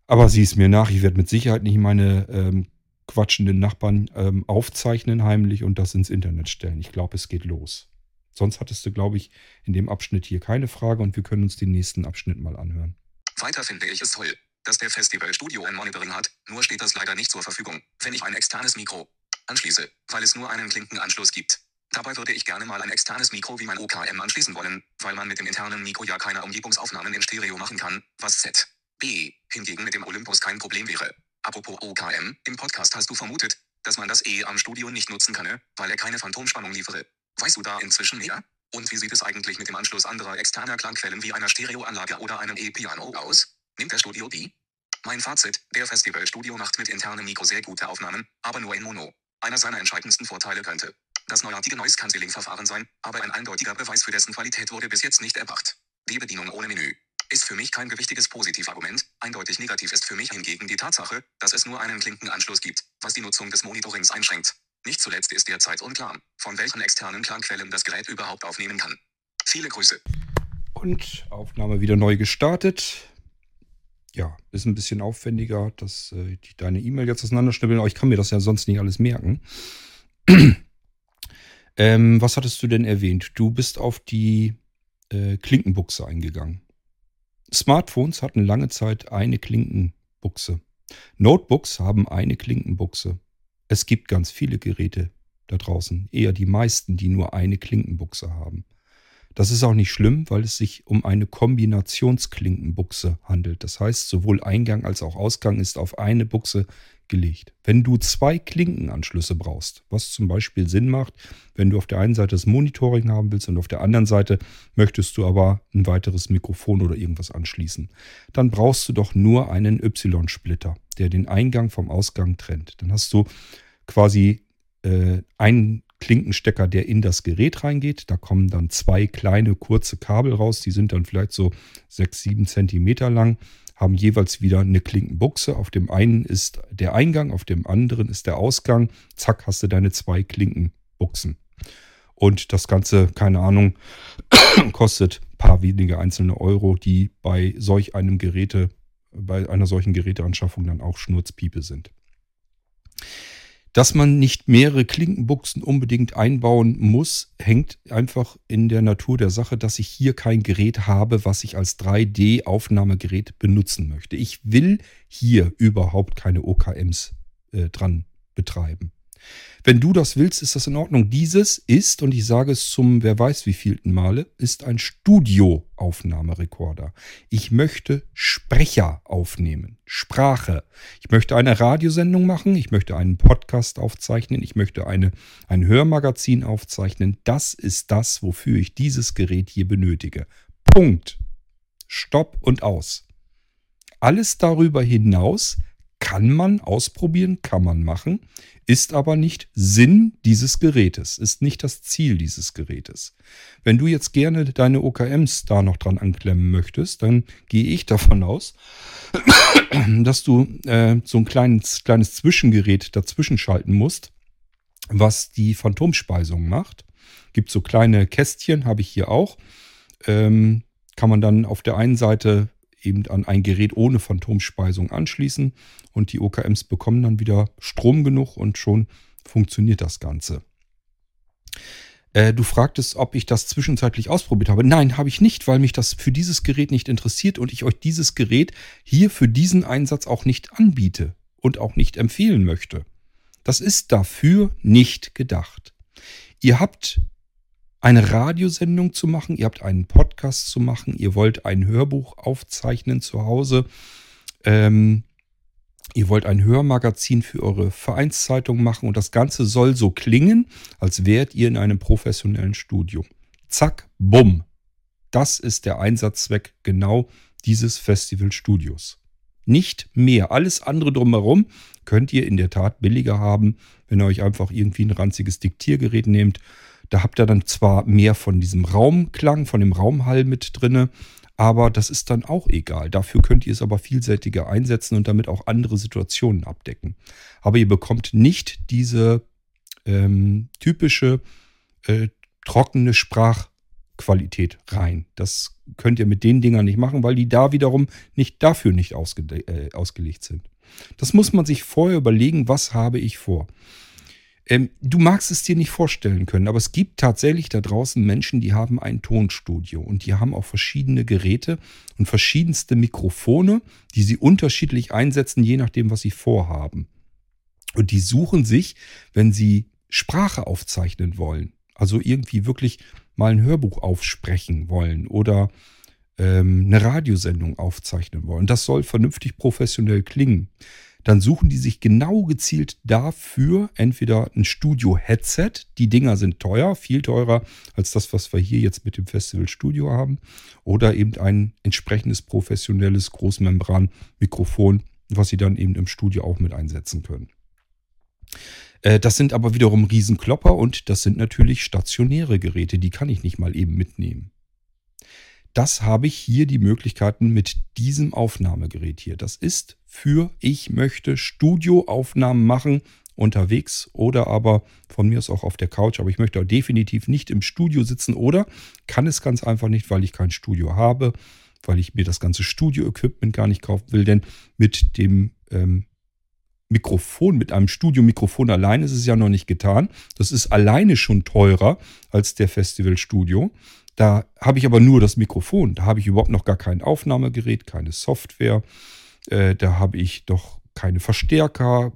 Aber sieh es mir nach, ich werde mit Sicherheit nicht meine ähm, quatschenden Nachbarn ähm, aufzeichnen heimlich und das ins Internet stellen. Ich glaube, es geht los. Sonst hattest du, glaube ich, in dem Abschnitt hier keine Frage und wir können uns den nächsten Abschnitt mal anhören. Weiter finde ich es toll, dass der Festivalstudio ein Monitoring hat, nur steht das leider nicht zur Verfügung, wenn ich ein externes Mikro anschließe, weil es nur einen Klinkenanschluss gibt. Dabei würde ich gerne mal ein externes Mikro wie mein OKM anschließen wollen, weil man mit dem internen Mikro ja keine Umgebungsaufnahmen in Stereo machen kann, was Z. B. hingegen mit dem Olympus kein Problem wäre. Apropos OKM, im Podcast hast du vermutet, dass man das E am Studio nicht nutzen könne, weil er keine Phantomspannung liefere. Weißt du da inzwischen mehr? Und wie sieht es eigentlich mit dem Anschluss anderer externer Klangquellen wie einer Stereoanlage oder einem E-Piano aus? Nimmt der Studio die? Mein Fazit, der Festivalstudio macht mit internem Mikro sehr gute Aufnahmen, aber nur in Mono. Einer seiner entscheidendsten Vorteile könnte das neuartige Noise Cancelling Verfahren sein, aber ein eindeutiger Beweis für dessen Qualität wurde bis jetzt nicht erbracht. Die Bedienung ohne Menü ist für mich kein gewichtiges Positivargument, eindeutig negativ ist für mich hingegen die Tatsache, dass es nur einen Klinkenanschluss gibt, was die Nutzung des Monitorings einschränkt. Nicht zuletzt ist derzeit unklar, von welchen externen Klangquellen das Gerät überhaupt aufnehmen kann. Viele Grüße. Und Aufnahme wieder neu gestartet. Ja, ist ein bisschen aufwendiger, dass äh, die deine E-Mail jetzt auseinanderschnibbeln, aber ich kann mir das ja sonst nicht alles merken. ähm, was hattest du denn erwähnt? Du bist auf die äh, Klinkenbuchse eingegangen. Smartphones hatten lange Zeit eine Klinkenbuchse. Notebooks haben eine Klinkenbuchse. Es gibt ganz viele Geräte da draußen, eher die meisten, die nur eine Klinkenbuchse haben. Das ist auch nicht schlimm, weil es sich um eine Kombinationsklinkenbuchse handelt. Das heißt, sowohl Eingang als auch Ausgang ist auf eine Buchse gelegt. Wenn du zwei Klinkenanschlüsse brauchst, was zum Beispiel Sinn macht, wenn du auf der einen Seite das Monitoring haben willst und auf der anderen Seite möchtest du aber ein weiteres Mikrofon oder irgendwas anschließen, dann brauchst du doch nur einen Y-Splitter, der den Eingang vom Ausgang trennt. Dann hast du quasi äh, einen Klinkenstecker, der in das Gerät reingeht. Da kommen dann zwei kleine kurze Kabel raus, die sind dann vielleicht so sechs, sieben Zentimeter lang, haben jeweils wieder eine Klinkenbuchse. Auf dem einen ist der Eingang, auf dem anderen ist der Ausgang. Zack, hast du deine zwei Klinkenbuchsen. Und das Ganze, keine Ahnung, kostet ein paar wenige einzelne Euro, die bei solch einem Geräte, bei einer solchen Geräteanschaffung dann auch Schnurzpiepe sind. Dass man nicht mehrere Klinkenbuchsen unbedingt einbauen muss, hängt einfach in der Natur der Sache, dass ich hier kein Gerät habe, was ich als 3D-Aufnahmegerät benutzen möchte. Ich will hier überhaupt keine OKMs äh, dran betreiben. Wenn du das willst, ist das in Ordnung. Dieses ist, und ich sage es zum wer weiß wievielten Male, ist ein Studioaufnahmerekorder. Ich möchte Sprecher aufnehmen, Sprache. Ich möchte eine Radiosendung machen, ich möchte einen Podcast aufzeichnen, ich möchte eine, ein Hörmagazin aufzeichnen. Das ist das, wofür ich dieses Gerät hier benötige. Punkt. Stopp und aus. Alles darüber hinaus kann man ausprobieren, kann man machen, ist aber nicht Sinn dieses Gerätes, ist nicht das Ziel dieses Gerätes. Wenn du jetzt gerne deine OKMs da noch dran anklemmen möchtest, dann gehe ich davon aus, dass du äh, so ein kleines, kleines Zwischengerät dazwischen schalten musst, was die Phantomspeisung macht. Gibt so kleine Kästchen, habe ich hier auch. Ähm, kann man dann auf der einen Seite eben an ein Gerät ohne Phantomspeisung anschließen und die OKMs bekommen dann wieder Strom genug und schon funktioniert das Ganze. Äh, du fragtest, ob ich das zwischenzeitlich ausprobiert habe. Nein, habe ich nicht, weil mich das für dieses Gerät nicht interessiert und ich euch dieses Gerät hier für diesen Einsatz auch nicht anbiete und auch nicht empfehlen möchte. Das ist dafür nicht gedacht. Ihr habt eine Radiosendung zu machen, ihr habt einen Podcast zu machen, ihr wollt ein Hörbuch aufzeichnen zu Hause, ähm, ihr wollt ein Hörmagazin für eure Vereinszeitung machen und das Ganze soll so klingen, als wärt ihr in einem professionellen Studio. Zack, bumm. Das ist der Einsatzzweck genau dieses Festivalstudios. Nicht mehr. Alles andere drumherum könnt ihr in der Tat billiger haben, wenn ihr euch einfach irgendwie ein ranziges Diktiergerät nehmt da habt ihr dann zwar mehr von diesem Raumklang, von dem Raumhall mit drinne, aber das ist dann auch egal. Dafür könnt ihr es aber vielseitiger einsetzen und damit auch andere Situationen abdecken. Aber ihr bekommt nicht diese ähm, typische äh, trockene Sprach Qualität rein. Das könnt ihr mit den Dingern nicht machen, weil die da wiederum nicht dafür nicht ausge äh, ausgelegt sind. Das muss man sich vorher überlegen, was habe ich vor. Ähm, du magst es dir nicht vorstellen können, aber es gibt tatsächlich da draußen Menschen, die haben ein Tonstudio und die haben auch verschiedene Geräte und verschiedenste Mikrofone, die sie unterschiedlich einsetzen, je nachdem, was sie vorhaben. Und die suchen sich, wenn sie Sprache aufzeichnen wollen, also irgendwie wirklich mal ein Hörbuch aufsprechen wollen oder ähm, eine Radiosendung aufzeichnen wollen. Das soll vernünftig professionell klingen dann suchen die sich genau gezielt dafür entweder ein Studio-Headset. Die Dinger sind teuer, viel teurer als das, was wir hier jetzt mit dem Festival-Studio haben. Oder eben ein entsprechendes professionelles Großmembran-Mikrofon, was sie dann eben im Studio auch mit einsetzen können. Äh, das sind aber wiederum Riesenklopper und das sind natürlich stationäre Geräte, die kann ich nicht mal eben mitnehmen. Das habe ich hier die Möglichkeiten mit diesem Aufnahmegerät hier. Das ist für ich möchte Studioaufnahmen machen unterwegs oder aber von mir aus auch auf der Couch, aber ich möchte definitiv nicht im Studio sitzen oder kann es ganz einfach nicht, weil ich kein Studio habe, weil ich mir das ganze Studio-Equipment gar nicht kaufen will, denn mit dem ähm, Mikrofon, mit einem Studiomikrofon allein ist es ja noch nicht getan. Das ist alleine schon teurer als der Festivalstudio. Da habe ich aber nur das Mikrofon. Da habe ich überhaupt noch gar kein Aufnahmegerät, keine Software. Äh, da habe ich doch keine Verstärker.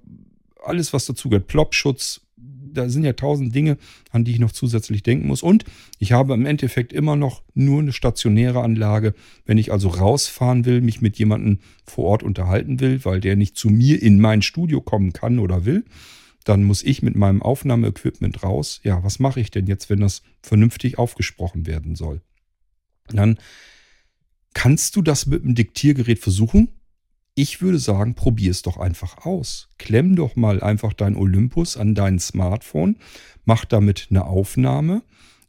Alles, was dazu gehört. Plopschutz. Da sind ja tausend Dinge, an die ich noch zusätzlich denken muss. Und ich habe im Endeffekt immer noch nur eine stationäre Anlage. Wenn ich also rausfahren will, mich mit jemandem vor Ort unterhalten will, weil der nicht zu mir in mein Studio kommen kann oder will, dann muss ich mit meinem Aufnahmeequipment raus. Ja, was mache ich denn jetzt, wenn das vernünftig aufgesprochen werden soll? Dann kannst du das mit dem Diktiergerät versuchen. Ich würde sagen, probier es doch einfach aus. Klemm doch mal einfach dein Olympus an dein Smartphone, mach damit eine Aufnahme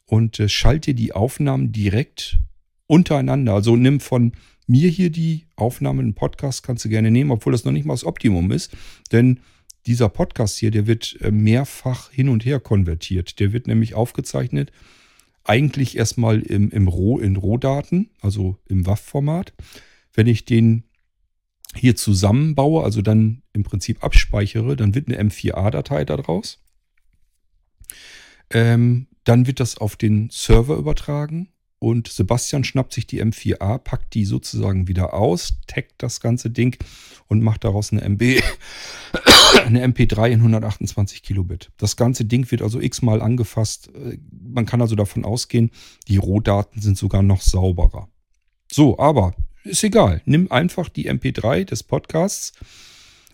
und äh, schalt dir die Aufnahmen direkt untereinander. Also nimm von mir hier die Aufnahme, einen Podcast kannst du gerne nehmen, obwohl das noch nicht mal das Optimum ist, denn dieser Podcast hier, der wird äh, mehrfach hin und her konvertiert. Der wird nämlich aufgezeichnet, eigentlich erstmal im, im Roh, in Rohdaten, also im WAV-Format. Wenn ich den hier zusammenbaue, also dann im Prinzip abspeichere, dann wird eine M4A-Datei daraus. Ähm, dann wird das auf den Server übertragen und Sebastian schnappt sich die M4A, packt die sozusagen wieder aus, taggt das ganze Ding und macht daraus eine MB, eine MP3 in 128 Kilobit. Das ganze Ding wird also x-mal angefasst. Man kann also davon ausgehen, die Rohdaten sind sogar noch sauberer. So, aber ist egal. Nimm einfach die MP3 des Podcasts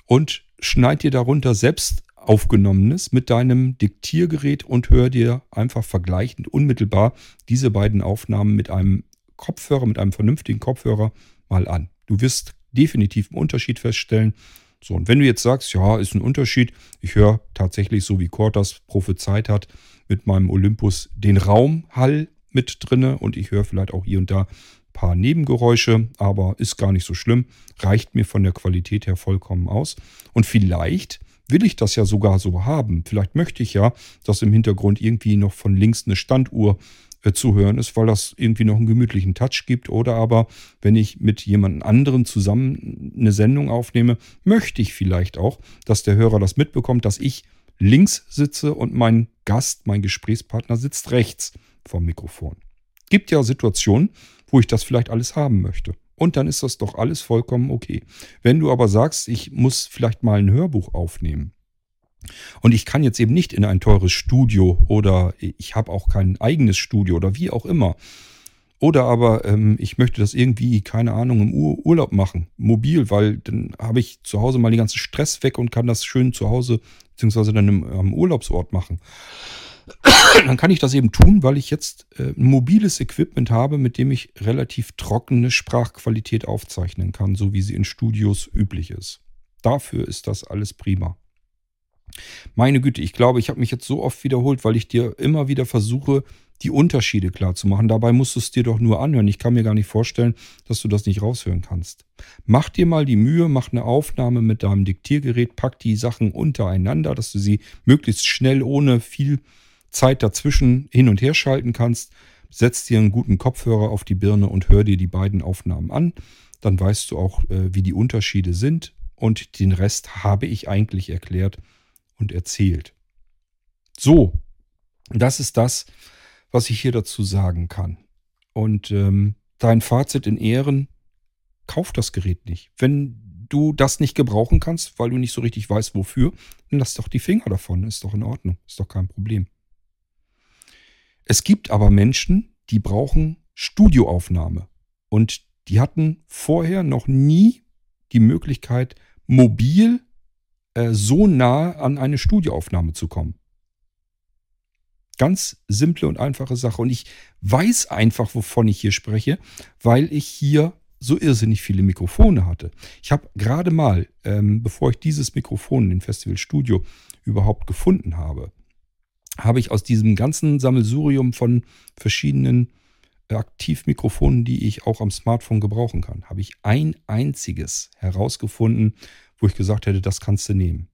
und schneid dir darunter selbst aufgenommenes mit deinem Diktiergerät und hör dir einfach vergleichend unmittelbar diese beiden Aufnahmen mit einem Kopfhörer, mit einem vernünftigen Kopfhörer mal an. Du wirst definitiv einen Unterschied feststellen. So, und wenn du jetzt sagst, ja, ist ein Unterschied, ich höre tatsächlich, so wie Kurt das prophezeit hat, mit meinem Olympus den Raumhall mit drinne und ich höre vielleicht auch hier und da ein paar Nebengeräusche, aber ist gar nicht so schlimm, reicht mir von der Qualität her vollkommen aus. Und vielleicht will ich das ja sogar so haben. Vielleicht möchte ich ja, dass im Hintergrund irgendwie noch von links eine Standuhr äh, zu hören ist, weil das irgendwie noch einen gemütlichen Touch gibt. Oder aber, wenn ich mit jemand anderem zusammen eine Sendung aufnehme, möchte ich vielleicht auch, dass der Hörer das mitbekommt, dass ich links sitze und mein Gast, mein Gesprächspartner sitzt rechts vom Mikrofon. Gibt ja Situationen, wo ich das vielleicht alles haben möchte. Und dann ist das doch alles vollkommen okay. Wenn du aber sagst, ich muss vielleicht mal ein Hörbuch aufnehmen, und ich kann jetzt eben nicht in ein teures Studio oder ich habe auch kein eigenes Studio oder wie auch immer. Oder aber ähm, ich möchte das irgendwie, keine Ahnung, im Ur Urlaub machen, mobil, weil dann habe ich zu Hause mal den ganzen Stress weg und kann das schön zu Hause beziehungsweise dann im, am Urlaubsort machen. Dann kann ich das eben tun, weil ich jetzt äh, ein mobiles Equipment habe, mit dem ich relativ trockene Sprachqualität aufzeichnen kann, so wie sie in Studios üblich ist. Dafür ist das alles prima. Meine Güte, ich glaube, ich habe mich jetzt so oft wiederholt, weil ich dir immer wieder versuche, die Unterschiede klar zu machen. Dabei musst du es dir doch nur anhören. Ich kann mir gar nicht vorstellen, dass du das nicht raushören kannst. Mach dir mal die Mühe, mach eine Aufnahme mit deinem Diktiergerät, pack die Sachen untereinander, dass du sie möglichst schnell ohne viel Zeit dazwischen hin und her schalten kannst. setz dir einen guten Kopfhörer auf die Birne und hör dir die beiden Aufnahmen an. Dann weißt du auch, äh, wie die Unterschiede sind. Und den Rest habe ich eigentlich erklärt und erzählt. So, das ist das, was ich hier dazu sagen kann. Und ähm, dein Fazit in Ehren, kauf das Gerät nicht. Wenn du das nicht gebrauchen kannst, weil du nicht so richtig weißt, wofür, dann lass doch die Finger davon. Ist doch in Ordnung. Ist doch kein Problem. Es gibt aber Menschen, die brauchen Studioaufnahme. Und die hatten vorher noch nie die Möglichkeit, mobil äh, so nah an eine Studioaufnahme zu kommen. Ganz simple und einfache Sache. Und ich weiß einfach, wovon ich hier spreche, weil ich hier so irrsinnig viele Mikrofone hatte. Ich habe gerade mal, ähm, bevor ich dieses Mikrofon im Festival Studio überhaupt gefunden habe, habe ich aus diesem ganzen Sammelsurium von verschiedenen Aktivmikrofonen, die ich auch am Smartphone gebrauchen kann, habe ich ein einziges herausgefunden, wo ich gesagt hätte, das kannst du nehmen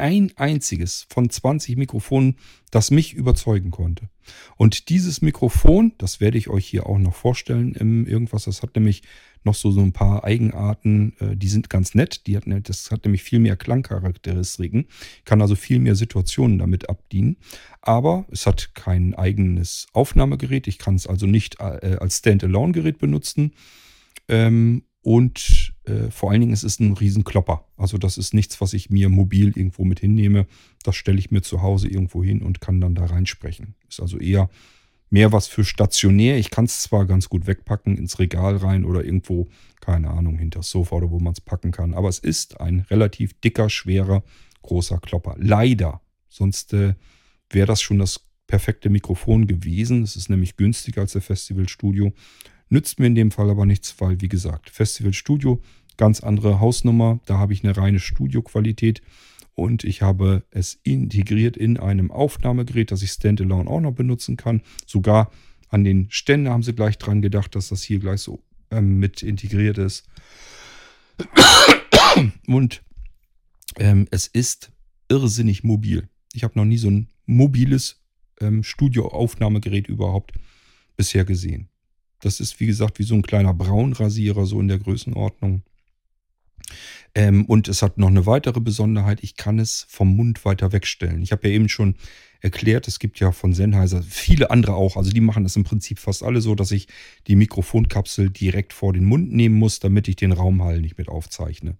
ein einziges von 20 Mikrofonen, das mich überzeugen konnte. Und dieses Mikrofon, das werde ich euch hier auch noch vorstellen im irgendwas, das hat nämlich noch so, so ein paar Eigenarten, äh, die sind ganz nett. Die hat, ne, das hat nämlich viel mehr Klangcharakteristiken, kann also viel mehr Situationen damit abdienen. Aber es hat kein eigenes Aufnahmegerät. Ich kann es also nicht äh, als Standalone-Gerät benutzen. Ähm, und äh, vor allen Dingen es ist ein Riesenklopper. Also das ist nichts, was ich mir mobil irgendwo mit hinnehme. Das stelle ich mir zu Hause irgendwo hin und kann dann da reinsprechen. Ist also eher mehr was für stationär. Ich kann es zwar ganz gut wegpacken, ins Regal rein oder irgendwo, keine Ahnung, hinter das Sofa oder wo man es packen kann. Aber es ist ein relativ dicker, schwerer, großer Klopper. Leider. Sonst äh, wäre das schon das perfekte Mikrofon gewesen. Es ist nämlich günstiger als der Festivalstudio. Nützt mir in dem Fall aber nichts, weil, wie gesagt, Festival Studio, ganz andere Hausnummer. Da habe ich eine reine Studioqualität und ich habe es integriert in einem Aufnahmegerät, das ich standalone auch noch benutzen kann. Sogar an den Ständen haben sie gleich dran gedacht, dass das hier gleich so ähm, mit integriert ist. Und ähm, es ist irrsinnig mobil. Ich habe noch nie so ein mobiles ähm, Studioaufnahmegerät überhaupt bisher gesehen. Das ist, wie gesagt, wie so ein kleiner Braunrasierer, so in der Größenordnung. Ähm, und es hat noch eine weitere Besonderheit. Ich kann es vom Mund weiter wegstellen. Ich habe ja eben schon erklärt, es gibt ja von Sennheiser viele andere auch. Also die machen das im Prinzip fast alle so, dass ich die Mikrofonkapsel direkt vor den Mund nehmen muss, damit ich den Raumhall nicht mit aufzeichne.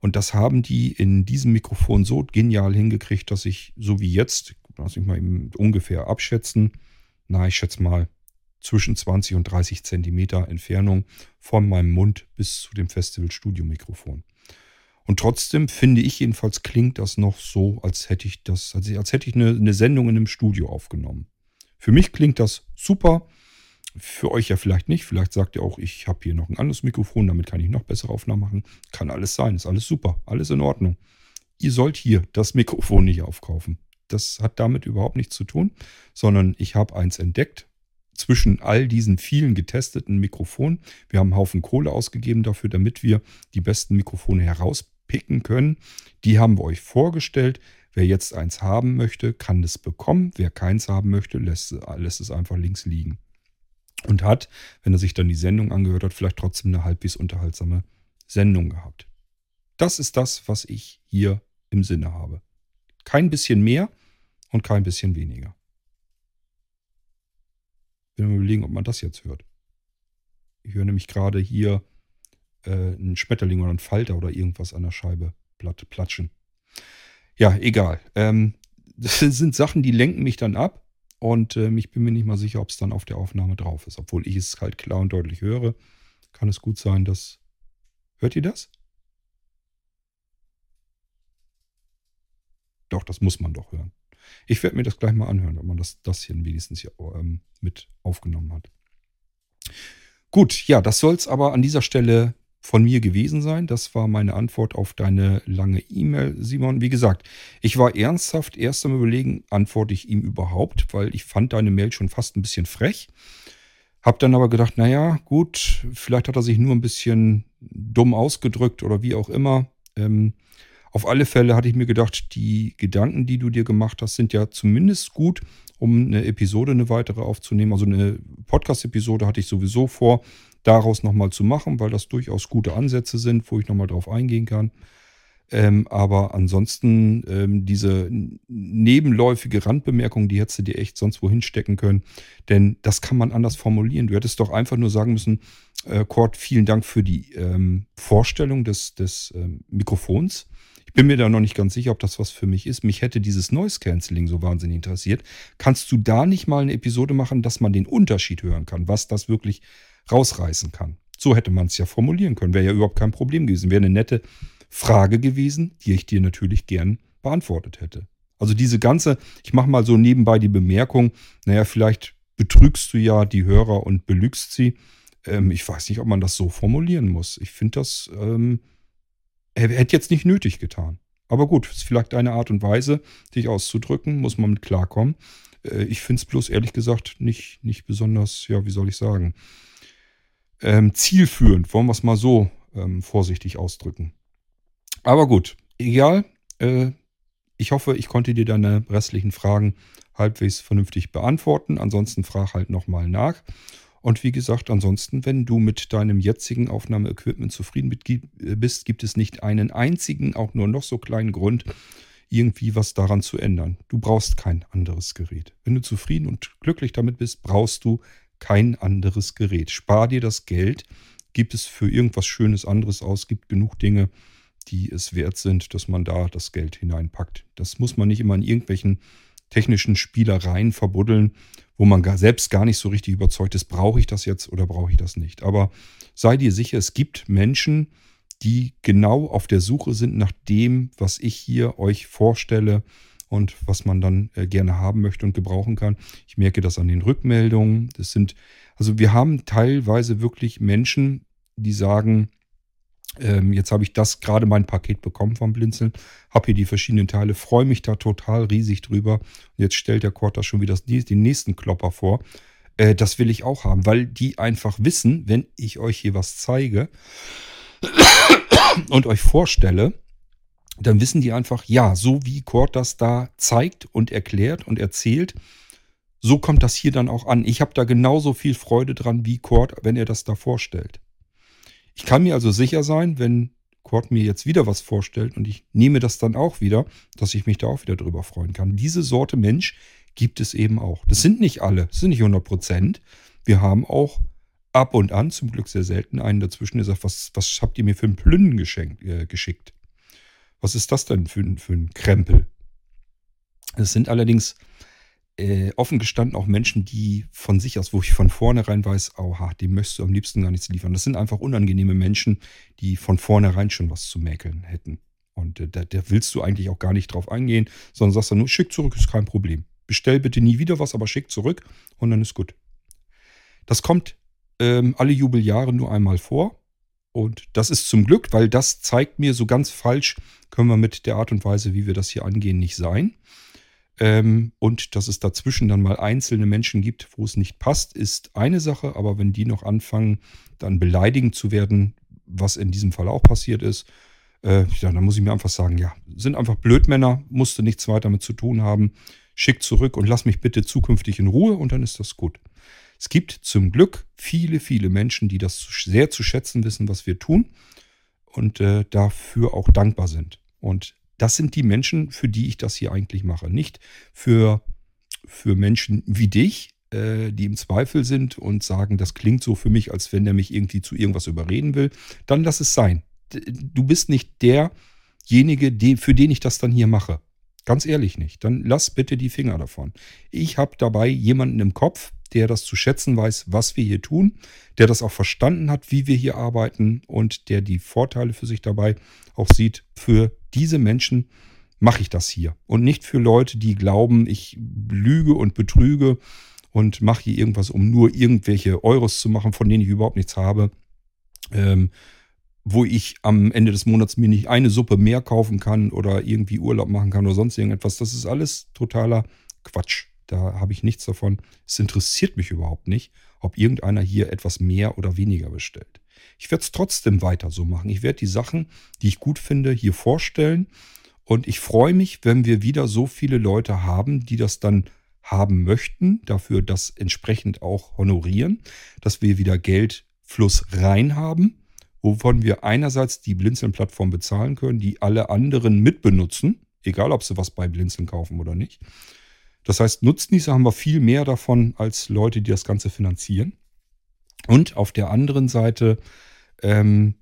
Und das haben die in diesem Mikrofon so genial hingekriegt, dass ich, so wie jetzt, lass ich mal ungefähr abschätzen, na, ich schätze mal zwischen 20 und 30 Zentimeter Entfernung von meinem Mund bis zu dem Festival-Studio-Mikrofon. Und trotzdem finde ich jedenfalls klingt das noch so, als hätte ich das, als, als hätte ich eine, eine Sendung in einem Studio aufgenommen. Für mich klingt das super. Für euch ja vielleicht nicht. Vielleicht sagt ihr auch, ich habe hier noch ein anderes Mikrofon, damit kann ich noch bessere Aufnahmen machen. Kann alles sein, ist alles super, alles in Ordnung. Ihr sollt hier das Mikrofon nicht aufkaufen. Das hat damit überhaupt nichts zu tun, sondern ich habe eins entdeckt, zwischen all diesen vielen getesteten Mikrofonen. Wir haben einen Haufen Kohle ausgegeben dafür, damit wir die besten Mikrofone herauspicken können. Die haben wir euch vorgestellt. Wer jetzt eins haben möchte, kann es bekommen. Wer keins haben möchte, lässt, lässt es einfach links liegen. Und hat, wenn er sich dann die Sendung angehört hat, vielleicht trotzdem eine halbwegs unterhaltsame Sendung gehabt. Das ist das, was ich hier im Sinne habe. Kein bisschen mehr und kein bisschen weniger. Bin mir überlegen, ob man das jetzt hört. Ich höre nämlich gerade hier äh, einen Schmetterling oder einen Falter oder irgendwas an der Scheibe platt, platschen. Ja, egal. Ähm, das sind Sachen, die lenken mich dann ab. Und ähm, ich bin mir nicht mal sicher, ob es dann auf der Aufnahme drauf ist. Obwohl ich es halt klar und deutlich höre, kann es gut sein, dass. Hört ihr das? Doch, das muss man doch hören. Ich werde mir das gleich mal anhören, ob man das, das hier wenigstens hier, ähm, mit aufgenommen hat. Gut, ja, das soll es aber an dieser Stelle von mir gewesen sein. Das war meine Antwort auf deine lange E-Mail, Simon. Wie gesagt, ich war ernsthaft erst am Überlegen, antworte ich ihm überhaupt, weil ich fand deine Mail schon fast ein bisschen frech. Hab dann aber gedacht, naja, gut, vielleicht hat er sich nur ein bisschen dumm ausgedrückt oder wie auch immer. Ähm, auf alle Fälle hatte ich mir gedacht, die Gedanken, die du dir gemacht hast, sind ja zumindest gut, um eine Episode, eine weitere aufzunehmen. Also eine Podcast-Episode hatte ich sowieso vor, daraus nochmal zu machen, weil das durchaus gute Ansätze sind, wo ich nochmal drauf eingehen kann. Ähm, aber ansonsten ähm, diese nebenläufige Randbemerkung, die hättest du dir echt sonst wohin stecken können. Denn das kann man anders formulieren. Du hättest doch einfach nur sagen müssen, äh, Cord, vielen Dank für die ähm, Vorstellung des, des ähm, Mikrofons. Ich bin mir da noch nicht ganz sicher, ob das was für mich ist. Mich hätte dieses Noise Cancelling so wahnsinnig interessiert. Kannst du da nicht mal eine Episode machen, dass man den Unterschied hören kann, was das wirklich rausreißen kann? So hätte man es ja formulieren können. Wäre ja überhaupt kein Problem gewesen. Wäre eine nette Frage gewesen, die ich dir natürlich gern beantwortet hätte. Also diese ganze, ich mache mal so nebenbei die Bemerkung, naja, vielleicht betrügst du ja die Hörer und belügst sie. Ähm, ich weiß nicht, ob man das so formulieren muss. Ich finde das, ähm, hätte jetzt nicht nötig getan. Aber gut, ist vielleicht eine Art und Weise, dich auszudrücken, muss man mit klarkommen. Äh, ich finde es bloß ehrlich gesagt nicht, nicht besonders, ja, wie soll ich sagen, ähm, zielführend, wollen wir es mal so ähm, vorsichtig ausdrücken. Aber gut, egal. Äh, ich hoffe, ich konnte dir deine restlichen Fragen halbwegs vernünftig beantworten. Ansonsten frag halt nochmal nach. Und wie gesagt, ansonsten, wenn du mit deinem jetzigen Aufnahmeequipment zufrieden bist, gibt es nicht einen einzigen, auch nur noch so kleinen Grund, irgendwie was daran zu ändern. Du brauchst kein anderes Gerät. Wenn du zufrieden und glücklich damit bist, brauchst du kein anderes Gerät. Spar dir das Geld, gib es für irgendwas Schönes anderes aus, gibt genug Dinge, die es wert sind, dass man da das Geld hineinpackt. Das muss man nicht immer in irgendwelchen technischen Spielereien verbuddeln, wo man gar, selbst gar nicht so richtig überzeugt ist, brauche ich das jetzt oder brauche ich das nicht. Aber sei dir sicher, es gibt Menschen, die genau auf der Suche sind nach dem, was ich hier euch vorstelle und was man dann äh, gerne haben möchte und gebrauchen kann. Ich merke das an den Rückmeldungen. Das sind, also wir haben teilweise wirklich Menschen, die sagen, ähm, jetzt habe ich das gerade mein Paket bekommen vom Blinzeln, habe hier die verschiedenen Teile, freue mich da total riesig drüber. Jetzt stellt der Quarter schon wieder den nächsten Klopper vor. Äh, das will ich auch haben, weil die einfach wissen, wenn ich euch hier was zeige und euch vorstelle, dann wissen die einfach, ja, so wie Kurt das da zeigt und erklärt und erzählt, so kommt das hier dann auch an. Ich habe da genauso viel Freude dran wie Kurt, wenn er das da vorstellt. Ich kann mir also sicher sein, wenn Quad mir jetzt wieder was vorstellt und ich nehme das dann auch wieder, dass ich mich da auch wieder drüber freuen kann. Diese Sorte Mensch gibt es eben auch. Das sind nicht alle, das sind nicht 100 Prozent. Wir haben auch ab und an, zum Glück sehr selten, einen dazwischen, der sagt, was, was habt ihr mir für einen Plünnen geschenkt, äh, geschickt? Was ist das denn für, für ein Krempel? Es sind allerdings äh, offen gestanden auch Menschen, die von sich aus, wo ich von vornherein weiß, oha, dem möchtest du am liebsten gar nichts liefern. Das sind einfach unangenehme Menschen, die von vornherein schon was zu mäkeln hätten. Und äh, da, da, willst du eigentlich auch gar nicht drauf eingehen, sondern sagst dann nur, schick zurück, ist kein Problem. Bestell bitte nie wieder was, aber schick zurück und dann ist gut. Das kommt ähm, alle Jubeljahre nur einmal vor. Und das ist zum Glück, weil das zeigt mir, so ganz falsch können wir mit der Art und Weise, wie wir das hier angehen, nicht sein. Ähm, und dass es dazwischen dann mal einzelne Menschen gibt, wo es nicht passt, ist eine Sache. Aber wenn die noch anfangen, dann beleidigend zu werden, was in diesem Fall auch passiert ist, äh, ja, dann muss ich mir einfach sagen, ja, sind einfach Blödmänner, musste nichts weiter damit zu tun haben. Schick zurück und lass mich bitte zukünftig in Ruhe und dann ist das gut. Es gibt zum Glück viele, viele Menschen, die das sehr zu schätzen wissen, was wir tun und äh, dafür auch dankbar sind. Und das sind die Menschen, für die ich das hier eigentlich mache. Nicht für, für Menschen wie dich, äh, die im Zweifel sind und sagen, das klingt so für mich, als wenn der mich irgendwie zu irgendwas überreden will. Dann lass es sein. Du bist nicht derjenige, für den ich das dann hier mache. Ganz ehrlich nicht. Dann lass bitte die Finger davon. Ich habe dabei jemanden im Kopf, der das zu schätzen weiß, was wir hier tun, der das auch verstanden hat, wie wir hier arbeiten und der die Vorteile für sich dabei auch sieht. Für diese Menschen mache ich das hier und nicht für Leute, die glauben, ich lüge und betrüge und mache hier irgendwas, um nur irgendwelche Euros zu machen, von denen ich überhaupt nichts habe. Ähm, wo ich am Ende des Monats mir nicht eine Suppe mehr kaufen kann oder irgendwie Urlaub machen kann oder sonst irgendetwas. Das ist alles totaler Quatsch. Da habe ich nichts davon. Es interessiert mich überhaupt nicht, ob irgendeiner hier etwas mehr oder weniger bestellt. Ich werde es trotzdem weiter so machen. Ich werde die Sachen, die ich gut finde, hier vorstellen. Und ich freue mich, wenn wir wieder so viele Leute haben, die das dann haben möchten, dafür das entsprechend auch honorieren, dass wir wieder Geldfluss rein haben, wovon wir einerseits die Blinzeln-Plattform bezahlen können, die alle anderen mitbenutzen, egal ob sie was bei Blinzeln kaufen oder nicht. Das heißt, Nutznießer haben wir viel mehr davon als Leute, die das Ganze finanzieren. Und auf der anderen Seite ähm,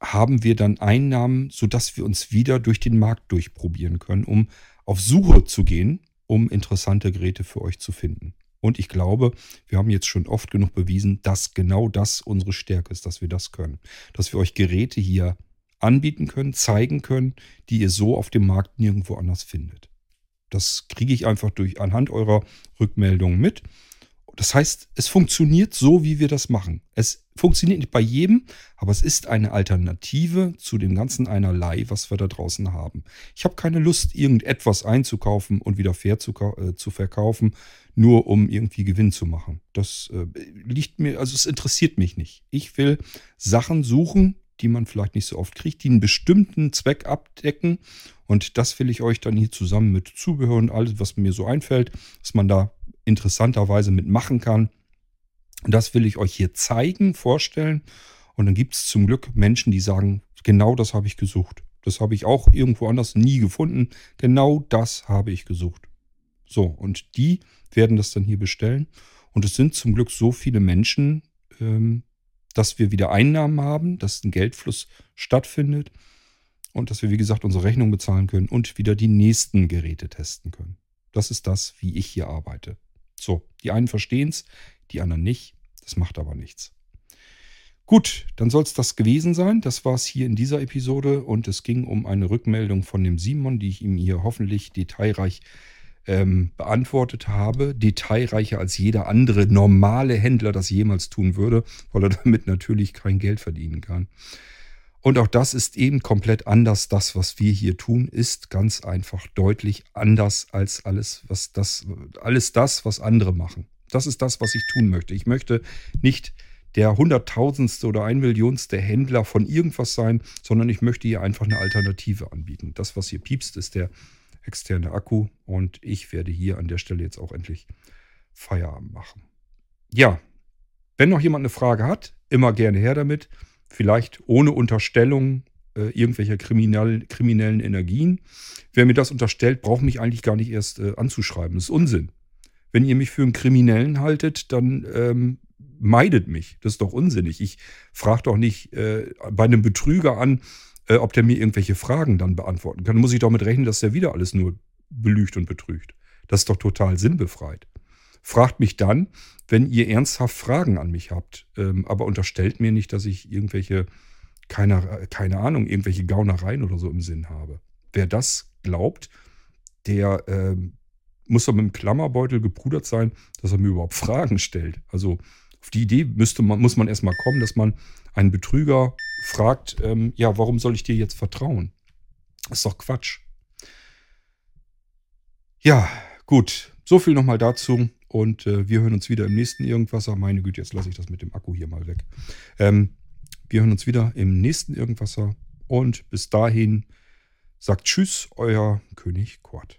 haben wir dann Einnahmen, sodass wir uns wieder durch den Markt durchprobieren können, um auf Suche zu gehen, um interessante Geräte für euch zu finden. Und ich glaube, wir haben jetzt schon oft genug bewiesen, dass genau das unsere Stärke ist, dass wir das können. Dass wir euch Geräte hier anbieten können, zeigen können, die ihr so auf dem Markt nirgendwo anders findet. Das kriege ich einfach durch anhand eurer Rückmeldungen mit. Das heißt, es funktioniert so, wie wir das machen. Es funktioniert nicht bei jedem, aber es ist eine Alternative zu dem ganzen einerlei, was wir da draußen haben. Ich habe keine Lust, irgendetwas einzukaufen und wieder fair zu, äh, zu verkaufen, nur um irgendwie Gewinn zu machen. Das äh, liegt mir, also es interessiert mich nicht. Ich will Sachen suchen, die man vielleicht nicht so oft kriegt, die einen bestimmten Zweck abdecken. Und das will ich euch dann hier zusammen mit Zubehör und alles, was mir so einfällt, dass man da interessanterweise mitmachen kann. Das will ich euch hier zeigen, vorstellen. Und dann gibt es zum Glück Menschen, die sagen, genau das habe ich gesucht. Das habe ich auch irgendwo anders nie gefunden. Genau das habe ich gesucht. So, und die werden das dann hier bestellen. Und es sind zum Glück so viele Menschen, ähm, dass wir wieder Einnahmen haben, dass ein Geldfluss stattfindet und dass wir, wie gesagt, unsere Rechnung bezahlen können und wieder die nächsten Geräte testen können. Das ist das, wie ich hier arbeite. So, die einen verstehen es, die anderen nicht. Das macht aber nichts. Gut, dann soll es das gewesen sein. Das war es hier in dieser Episode und es ging um eine Rückmeldung von dem Simon, die ich ihm hier hoffentlich detailreich ähm, beantwortet habe. Detailreicher als jeder andere normale Händler das jemals tun würde, weil er damit natürlich kein Geld verdienen kann. Und auch das ist eben komplett anders. Das, was wir hier tun, ist ganz einfach deutlich anders als alles, was das, alles das, was andere machen. Das ist das, was ich tun möchte. Ich möchte nicht der hunderttausendste oder ein Millionste Händler von irgendwas sein, sondern ich möchte hier einfach eine Alternative anbieten. Das, was hier piepst, ist der externe Akku und ich werde hier an der Stelle jetzt auch endlich Feierabend machen. Ja, wenn noch jemand eine Frage hat, immer gerne her damit vielleicht ohne Unterstellung äh, irgendwelcher kriminell, kriminellen Energien. Wer mir das unterstellt, braucht mich eigentlich gar nicht erst äh, anzuschreiben. Das ist Unsinn. Wenn ihr mich für einen Kriminellen haltet, dann ähm, meidet mich. Das ist doch unsinnig. Ich frage doch nicht äh, bei einem Betrüger an, äh, ob der mir irgendwelche Fragen dann beantworten kann. Dann muss ich doch mit rechnen, dass der wieder alles nur belügt und betrügt. Das ist doch total sinnbefreit. Fragt mich dann, wenn ihr ernsthaft Fragen an mich habt. Ähm, aber unterstellt mir nicht, dass ich irgendwelche, keine, keine Ahnung, irgendwelche Gaunereien oder so im Sinn habe. Wer das glaubt, der ähm, muss doch mit dem Klammerbeutel gepudert sein, dass er mir überhaupt Fragen stellt. Also auf die Idee müsste man, muss man erstmal kommen, dass man einen Betrüger fragt, ähm, ja, warum soll ich dir jetzt vertrauen? Das ist doch Quatsch. Ja, gut. So viel nochmal dazu. Und äh, wir hören uns wieder im nächsten Irgendwasser. Meine Güte, jetzt lasse ich das mit dem Akku hier mal weg. Ähm, wir hören uns wieder im nächsten Irgendwasser. Und bis dahin sagt Tschüss, euer König Kort.